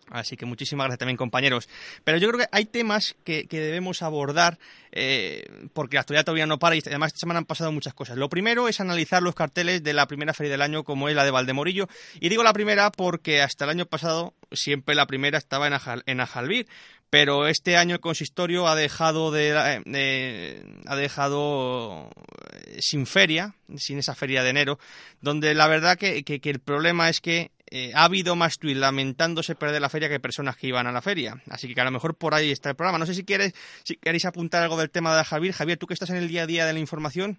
Así que muchísimas gracias también, compañeros. Pero yo creo que hay temas que, que debemos abordar eh, porque la actualidad todavía no para y además esta semana han pasado muchas cosas. Lo primero es analizar los carteles de la primera feria del año, como es la de Valdemorillo. Y digo la primera porque hasta el año pasado siempre la primera estaba en, Ajal, en Ajalbir pero este año el consistorio ha dejado de, eh, ha dejado sin feria, sin esa feria de enero, donde la verdad que, que el problema es que eh, ha habido más tweets lamentándose perder la feria que personas que iban a la feria. Así que a lo mejor por ahí está el programa. No sé si quieres, si queréis apuntar algo del tema de Javier. Javier, tú que estás en el día a día de la información,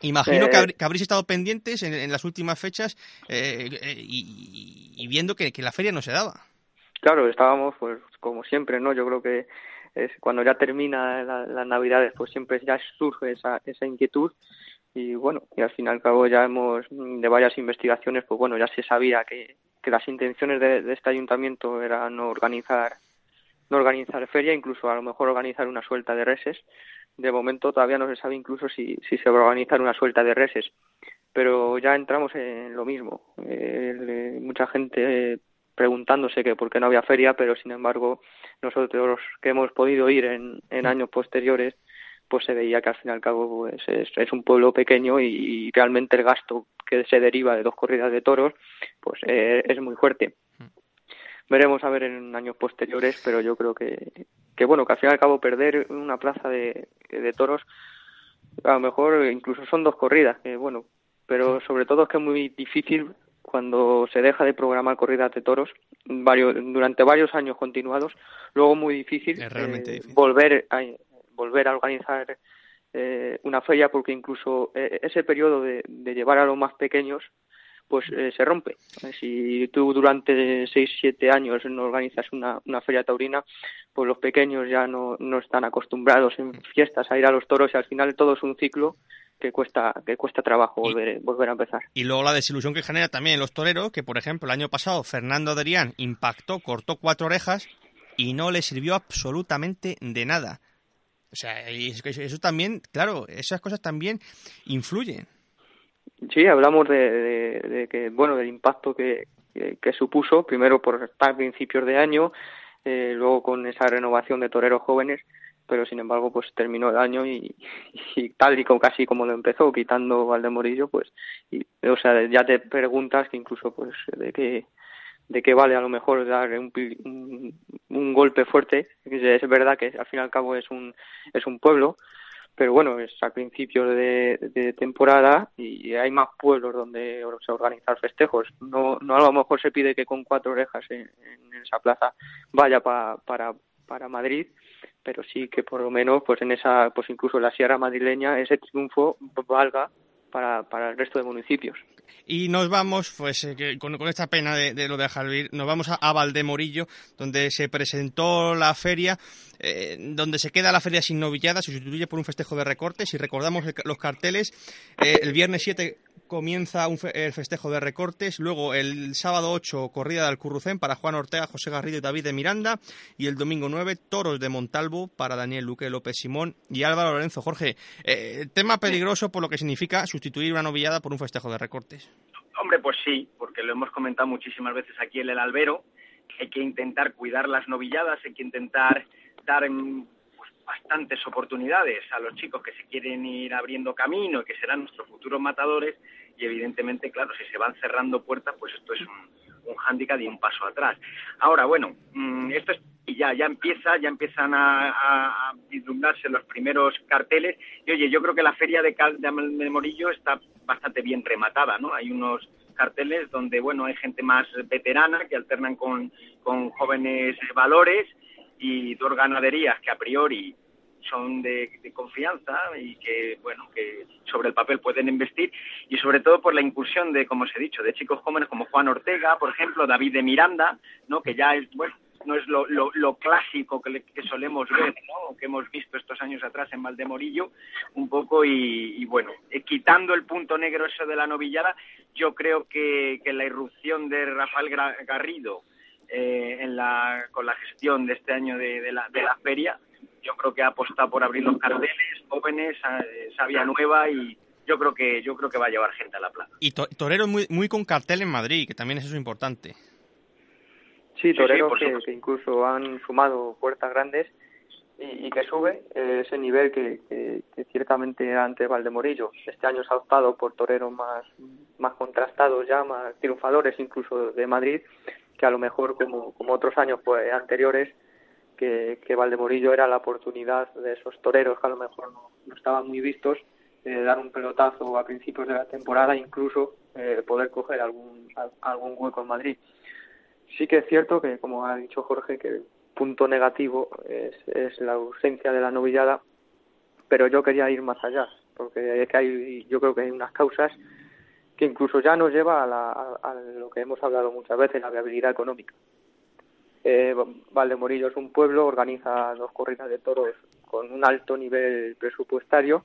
Imagino que, habr que, habréis estado pendientes en, en las últimas fechas eh, eh, y, y, viendo que, que, la feria no se daba. Claro, estábamos, pues como siempre, ¿no? Yo creo que es cuando ya termina las la Navidades, pues siempre ya surge esa, esa inquietud y bueno, y al fin y al cabo ya hemos, de varias investigaciones, pues bueno, ya se sabía que, que las intenciones de, de, este ayuntamiento eran no organizar, no organizar feria, incluso a lo mejor organizar una suelta de reses. De momento todavía no se sabe incluso si, si se va a organizar una suelta de reses, pero ya entramos en lo mismo. Eh, mucha gente preguntándose que por qué no había feria, pero sin embargo nosotros que hemos podido ir en, en años posteriores, pues se veía que al fin y al cabo pues es, es un pueblo pequeño y, y, realmente el gasto que se deriva de dos corridas de toros pues eh, es muy fuerte. Veremos a ver en años posteriores, pero yo creo que, que bueno, que al fin y al cabo perder una plaza de, de toros, a lo mejor incluso son dos corridas, que bueno, pero sobre todo es que es muy difícil cuando se deja de programar corridas de toros varios, durante varios años continuados, luego muy difícil, eh, difícil. volver a volver a organizar eh, una feria porque incluso eh, ese periodo de, de, llevar a los más pequeños pues eh, se rompe. Si tú durante seis, siete años no organizas una, una feria taurina, pues los pequeños ya no, no están acostumbrados en fiestas a ir a los toros y al final todo es un ciclo que cuesta que cuesta trabajo volver, y, volver a empezar. Y luego la desilusión que genera también en los toreros, que por ejemplo el año pasado Fernando Adrián impactó, cortó cuatro orejas y no le sirvió absolutamente de nada. O sea, eso también, claro, esas cosas también influyen. Sí, hablamos de, que, bueno, del impacto que, que, supuso, primero por estar a principios de año, eh, luego con esa renovación de toreros jóvenes, pero sin embargo, pues terminó el año y, tal y como casi como lo empezó, quitando Valdemorillo, pues, y, o sea, ya te preguntas que incluso, pues, de qué, de qué vale a lo mejor dar un, un, un golpe fuerte, es verdad que al fin y al cabo es un, es un pueblo, pero bueno, es a principios de, temporada y hay más pueblos donde se organizan festejos. No, no a lo mejor se pide que con cuatro orejas en, esa plaza vaya para, para Madrid, pero sí que por lo menos pues en esa, pues incluso en la Sierra Madrileña ese triunfo valga para, el resto de municipios. Y nos vamos, pues eh, con, esta pena de, lo de Jalvir, nos vamos a, Valdemorillo, donde se presentó la feria, eh, donde se queda la feria sin novillada, se sustituye por un festejo de recortes. Si recordamos los carteles, eh, el viernes 7 comienza el festejo de recortes, luego el sábado 8 corrida de Alcurrucén para Juan Ortega, José Garrido y David de Miranda y el domingo 9 toros de Montalvo para Daniel Luque López Simón y Álvaro Lorenzo. Jorge, eh, tema peligroso por lo que significa sustituir una novillada por un festejo de recortes. Hombre, pues sí, porque lo hemos comentado muchísimas veces aquí en el albero, que hay que intentar cuidar las novilladas, hay que intentar dar pues, bastantes oportunidades a los chicos que se quieren ir abriendo camino y que serán nuestros futuros matadores y evidentemente, claro, si se van cerrando puertas, pues esto es un, un hándicap y un paso atrás. Ahora, bueno, mm, esto es y ya, ya empieza, ya empiezan a, a, vislumbrarse los primeros carteles. Y oye, yo creo que la feria de, de Morillo está bastante bien rematada, ¿no? Hay unos carteles donde, bueno, hay gente más veterana que alternan con, con jóvenes valores y dos ganaderías que a priori son de, confianza y que, bueno, que sobre el papel pueden investir y sobre todo por la incursión de, como os he dicho, de chicos jóvenes como Juan Ortega, por ejemplo, David de Miranda, ¿no? Que ya es, bueno, no es lo, lo, clásico que, que, solemos ver, ¿no? que hemos visto estos años atrás en Valdemorillo, un poco y, bueno, eh, quitando el punto negro eso de la novillada, yo creo que, que la irrupción de Rafael Garrido eh, en la, con la gestión de este año de, de, la, de la feria, yo creo que ha apostado por abrir los carteles, jóvenes, sabia nueva y yo creo que yo creo que va a llevar gente a la plaza. Y Torero muy muy con cartel en Madrid, que también es eso importante. Sí, toreros que, incluso han sumado puertas grandes y, que sube ese nivel que, que, ciertamente ante Valdemorillo. Este año se ha optado por toreros más, más contrastados ya, más triunfadores incluso de Madrid, que a lo mejor como, otros años pues, anteriores que, Valdemorillo era la oportunidad de esos toreros que a lo mejor no, estaban muy vistos, de dar un pelotazo a principios de la temporada, incluso eh, poder coger algún, algún hueco en Madrid. Sí que es cierto que, como ha dicho Jorge, que el punto negativo es, es la ausencia de la novillada, pero yo quería ir más allá, porque es que hay, yo creo que hay unas causas que incluso ya nos lleva a, la, lo que hemos hablado muchas veces, la viabilidad económica. Eh, Valdemorillo es un pueblo, organiza dos corridas de toros con un alto nivel presupuestario.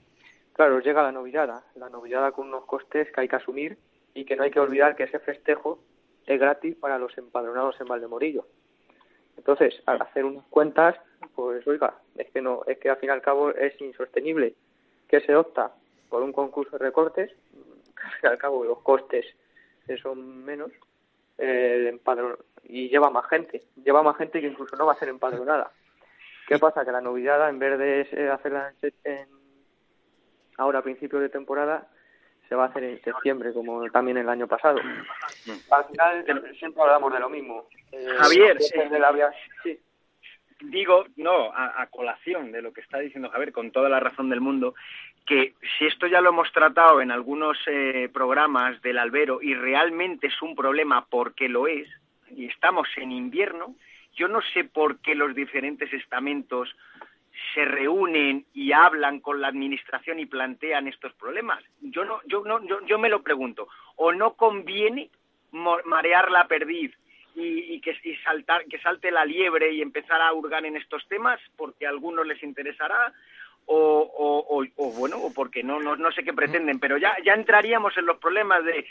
Claro, llega la novillada, la novillada con unos costes que hay que asumir y que no hay que olvidar que ese festejo es gratis para los empadronados en Valdemorillo. Entonces, al hacer unas cuentas, pues oiga, es que no, es que al fin y al cabo es insostenible que se opta por un concurso de recortes, al cabo los costes son menos, el empadron y lleva más gente, lleva más gente que incluso no va a ser empadronada. ¿Qué pasa? Que la novillada, en vez de hacerla en, ahora a principios de temporada, se va a hacer en septiembre, como también el año pasado. Al final siempre hablamos de lo mismo. Eh, Javier, sí. digo, no, a, colación de lo que está diciendo Javier, con toda la razón del mundo, que si esto ya lo hemos tratado en algunos eh, programas del albero y realmente es un problema porque lo es, y estamos en invierno, yo no sé por qué los diferentes estamentos se reúnen y hablan con la administración y plantean estos problemas. Yo no, yo no, yo, me lo pregunto. O no conviene marear la perdiz y, que saltar, que salte la liebre y empezar a hurgar en estos temas porque a algunos les interesará o, o, bueno o porque no, no, no sé qué pretenden pero ya ya entraríamos en los problemas de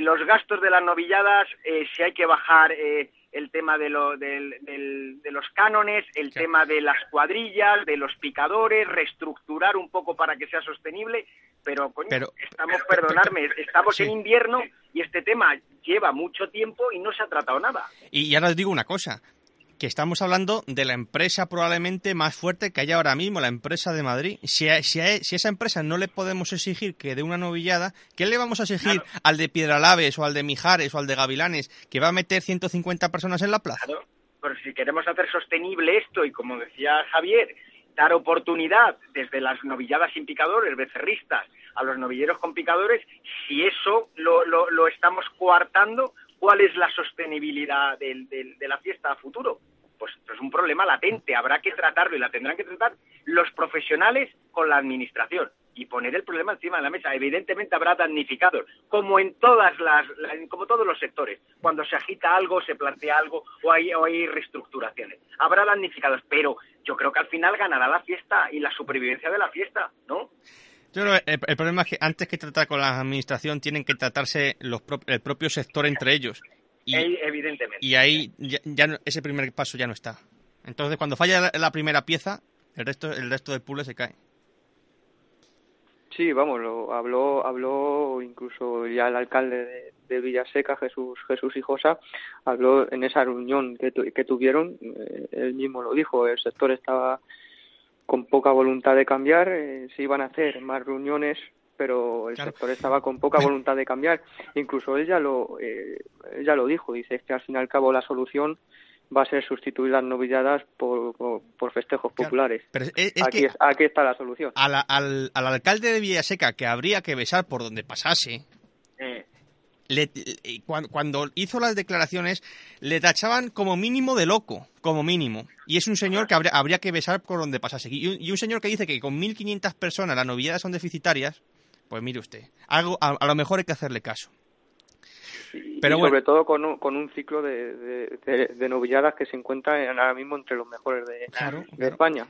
los gastos de las novilladas eh, si hay que bajar eh, el tema de, lo, de los cánones, el tema de las cuadrillas, de los picadores, reestructurar un poco para que sea sostenible, pero, coño, estamos, perdonarme, estamos en invierno y este tema lleva mucho tiempo y no se ha tratado nada. Y ahora os digo una cosa, que estamos hablando de la empresa probablemente más fuerte que hay ahora mismo, la empresa de Madrid. Si a, si esa empresa no le podemos exigir que dé una novillada, ¿qué le vamos a exigir al de Piedralaves o al de Mijares o al de Gavilanes que va a meter 150 personas en la plaza? Claro, pero si queremos hacer sostenible esto y como decía Javier, dar oportunidad desde las novilladas sin picadores, becerristas, a los novilleros con picadores, si eso lo, lo, lo estamos coartando, ¿Cuál es la sostenibilidad de la fiesta a futuro? Pues es un problema latente, habrá que tratarlo y la tendrán que tratar los profesionales con la administración y poner el problema encima de la mesa. Evidentemente habrá damnificados, como en todas las, como todos los sectores. Cuando se agita algo, se plantea algo o hay, o hay reestructuraciones. Habrá damnificados, pero yo creo que al final ganará la fiesta y la supervivencia de la fiesta, ¿no? El, problema es que antes que tratar con la administración tienen que tratarse los el propio sector entre ellos. Y, Evidentemente. Y ahí ya, ese primer paso ya no está. Entonces, cuando falla la, primera pieza, el resto, el resto del puzzle se cae. Sí, vamos, lo habló, habló incluso ya el alcalde de, Villaseca, Jesús Jesús Hijosa, habló en esa reunión que, que tuvieron, eh, él mismo lo dijo, el sector estaba con poca voluntad de cambiar, eh, se iban a hacer más reuniones, pero el sector estaba con poca voluntad de cambiar. Incluso él ya lo, eh, lo dijo, dice que al fin y al cabo la solución va a ser sustituir las novilladas por, por, festejos populares. Pero es, aquí, aquí, está la solución. al, al, alcalde de Villaseca, que habría que besar por donde pasase. Le, cuando, hizo las declaraciones, le tachaban como mínimo de loco, como mínimo. Y es un señor que habría, que besar por donde pasase. Y un, señor que dice que con 1.500 personas las novilladas son deficitarias, pues mire usted, algo, a, lo mejor hay que hacerle caso. Pero sobre todo con un, con un ciclo de, de, novilladas que se encuentra ahora mismo entre los mejores de, España.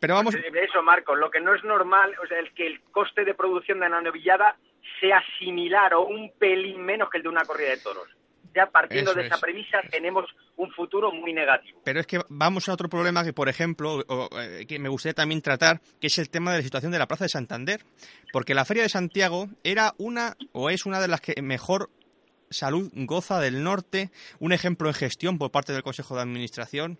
Pero, vamos. Eso, Marcos, lo que no es normal, o sea, el que el coste de producción de una novillada sea similar o un pelín menos que el de una corrida de toros ya partiendo de esa premisa tenemos un futuro muy negativo. Pero es que vamos a otro problema que, por ejemplo, eh, que me gustaría también tratar, que es el tema de la situación de la Plaza de Santander. Porque la Feria de Santiago era una, o es una de las que mejor salud goza del norte, un ejemplo en gestión por parte del Consejo de Administración.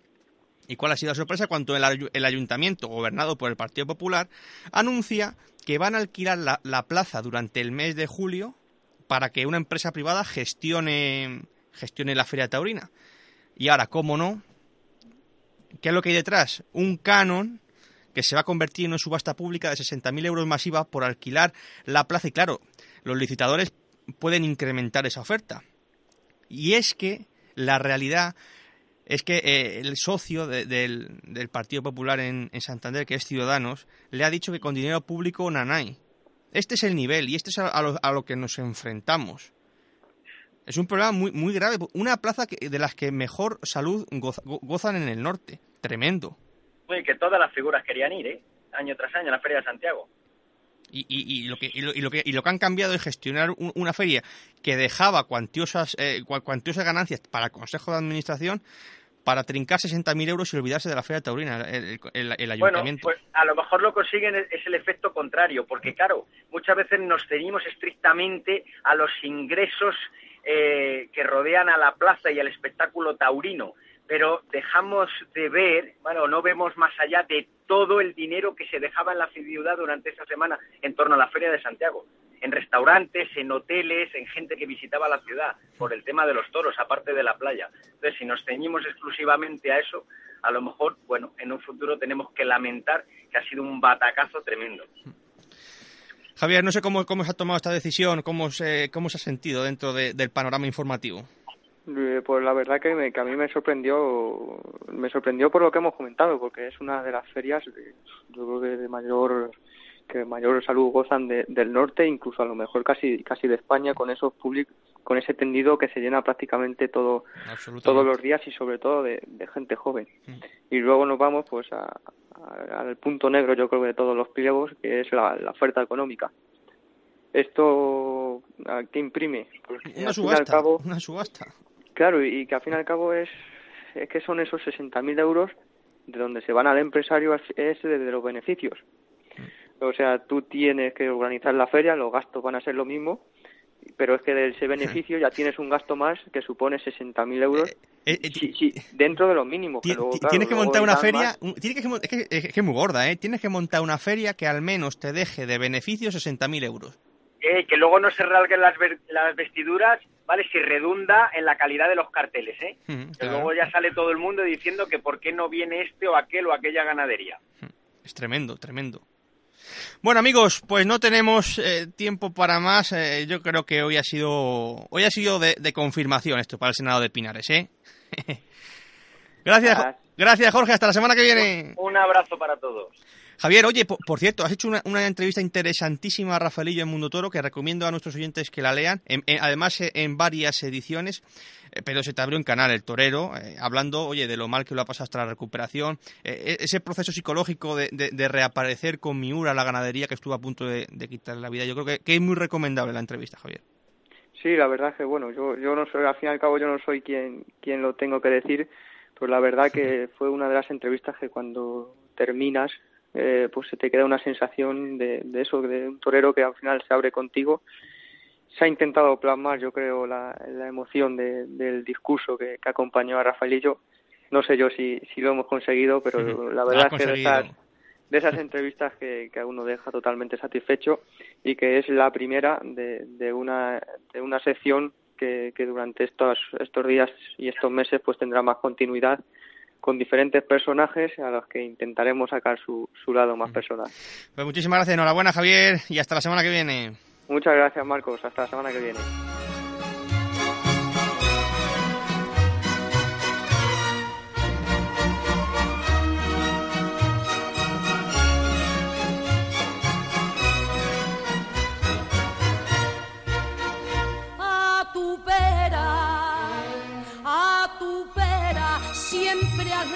¿Y cuál ha sido la sorpresa? Cuando el, ayuntamiento, gobernado por el Partido Popular, anuncia que van a alquilar la plaza durante el mes de julio para que una empresa privada gestione, gestione la feria taurina. Y ahora, ¿cómo no? ¿Qué es lo que hay detrás? Un canon que se va a convertir en una subasta pública de 60.000 euros masiva por alquilar la plaza. Y claro, los licitadores pueden incrementar esa oferta. Y es que la realidad es que eh, el socio del, Partido Popular en, en, Santander, que es Ciudadanos, le ha dicho que con dinero público nanay. Este es el nivel y este es a lo, que nos enfrentamos. Es un problema muy, muy grave. Una plaza de las que mejor salud gozan en el norte. Tremendo. Uy, que todas las figuras querían ir, ¿eh? Año tras año a la Feria de Santiago. Y, lo, que, lo, que, y lo que han cambiado es gestionar una feria que dejaba cuantiosas, eh, cuantiosas ganancias para el Consejo de Administración para trincar 60.000 euros y olvidarse de la feria taurina, el, ayuntamiento. Bueno, pues a lo mejor lo consiguen es el efecto contrario, porque claro, muchas veces nos ceñimos estrictamente a los ingresos eh, que rodean a la plaza y al espectáculo taurino, pero dejamos de ver, bueno, no vemos más allá de todo el dinero que se dejaba en la ciudad durante esa semana en torno a la Feria de Santiago en restaurantes, en hoteles, en gente que visitaba la ciudad por el tema de los toros, aparte de la playa. Entonces, si nos ceñimos exclusivamente a eso, a lo mejor, bueno, en un futuro tenemos que lamentar que ha sido un batacazo tremendo. Javier, no sé cómo, cómo se ha tomado esta decisión, cómo se, cómo se ha sentido dentro del panorama informativo. Eh, pues la verdad que, que, a mí me sorprendió, me sorprendió por lo que hemos comentado, porque es una de las ferias, yo creo que de mayor que mayor salud gozan del norte, incluso a lo mejor casi casi de España con esos públicos con ese tendido que se llena prácticamente todo todos los días y sobre todo de, gente joven. Mm. Y luego nos vamos pues al punto negro yo creo de todos los pliegos que es la, oferta económica. Esto ¿a qué imprime? una subasta, una subasta. Claro, y que al fin y al cabo es, es que son esos 60.000 euros de donde se van al empresario es de los beneficios. O sea, tú tienes que organizar la feria, los gastos van a ser lo mismo, pero es que de ese beneficio ya tienes un gasto más que supone 60.000 euros eh, eh, sí, sí, dentro de los mínimos. tienes que montar una feria, tienes que, es, que, es muy gorda, ¿eh? Tienes que montar una feria que al menos te deje de beneficio 60.000 euros. Eh, que luego no se rasguen las, las vestiduras, ¿vale? Si redunda en la calidad de los carteles, ¿eh? que luego ya sale todo el mundo diciendo que por qué no viene este o aquel o aquella ganadería. Es tremendo, tremendo. Bueno amigos, pues no tenemos eh, tiempo para más. Eh, yo creo que hoy ha sido hoy ha sido de, confirmación esto para el Senado de Pinares, ¿eh? gracias, gracias Jorge. Hasta la semana que viene. Un abrazo para todos. Javier, oye, por, cierto, has hecho una, entrevista interesantísima a Rafaelillo en Mundo Toro que recomiendo a nuestros oyentes que la lean, además en varias ediciones. Eh, pero se te abrió un canal, el torero, eh, hablando, oye, de lo mal que lo ha pasado hasta la recuperación, eh, ese proceso psicológico de, reaparecer con Miura, la ganadería que estuvo a punto de, quitarle la vida. Yo creo que, es muy recomendable la entrevista, Javier. Sí, la verdad es que, bueno, yo, yo no soy, al fin y al cabo, yo no soy quien, quien lo tengo que decir, pues la verdad que fue una de las entrevistas que cuando terminas, pues se te queda una sensación de, de eso, de un torero que al final se abre contigo. Se ha intentado plasmar, yo creo, la, emoción del discurso que, acompañó a Rafaelillo. No sé yo si, si lo hemos conseguido, pero la verdad es que de esas, de esas entrevistas que, que a uno deja totalmente satisfecho y que es la primera de, de, una, de una sección que, que durante estos, estos días y estos meses pues tendrá más continuidad con diferentes personajes a los que intentaremos sacar su, su lado más personal. Pues muchísimas gracias, enhorabuena Javier y hasta la semana que viene. Muchas gracias, Marcos. Hasta la semana que viene.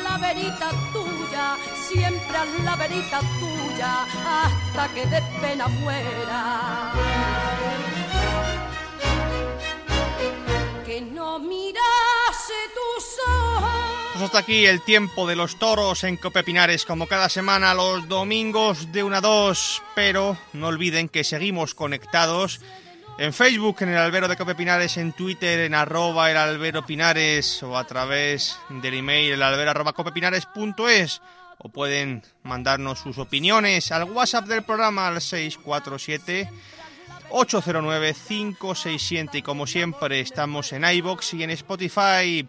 La verita tuya, siempre haz la verita tuya, hasta que de pena muera. no mirase tus ojos. Pues hasta aquí el tiempo de los toros en Cope Pinares, como cada semana los domingos de una a 2. Pero no olviden que seguimos conectados en Facebook, en el albero de Cope Pinares, en Twitter, en arroba el albero Pinares o a través del email el arroba copepinares.es o pueden mandarnos sus opiniones al WhatsApp del programa al 647 809-567 y como siempre estamos en iBox y en Spotify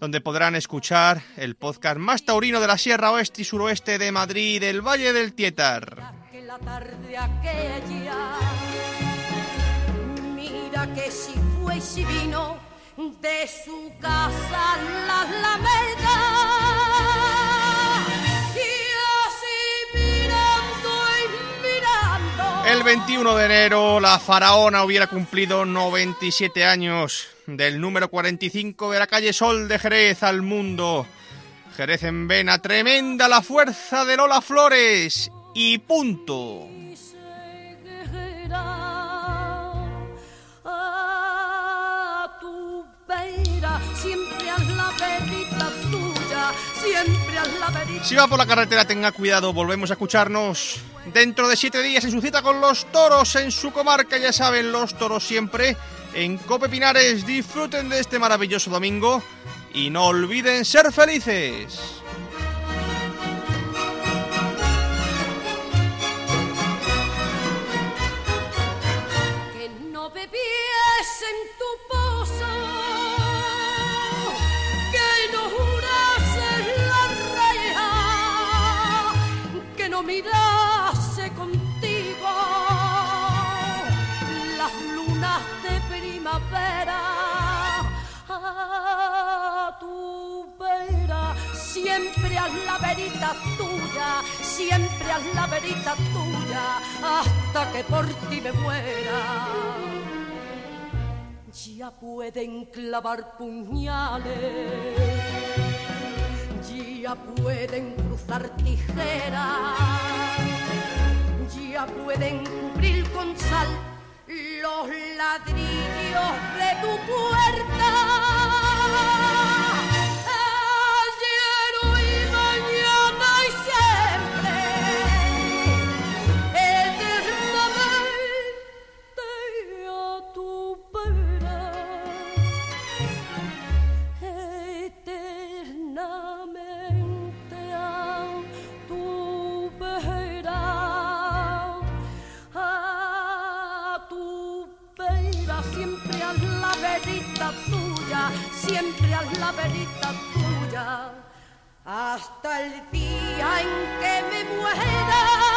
donde podrán escuchar el podcast más taurino de la Sierra Oeste y Suroeste de Madrid, el Valle del Tietar. Mira que si fue y si vino de su casa la El 21 de enero la faraona hubiera cumplido 97 años del número 45 de la calle Sol de Jerez al mundo. Jerez en vena, tremenda la fuerza de Lola Flores y punto. Si va por la carretera, tenga cuidado. Volvemos a escucharnos dentro de siete días en su cita con los toros en su comarca. Ya saben, los toros siempre en Cope Pinares. Disfruten de este maravilloso domingo y no olviden ser felices. Siempre haz la verita tuya siempre haz la verita tuya hasta que por ti me muera. Ya pueden clavar puñales ya pueden cruzar tijeras, ya pueden cubrir con sal los ladrillos de tu puerta siempre a la verita tuya, hasta el día en que me muera.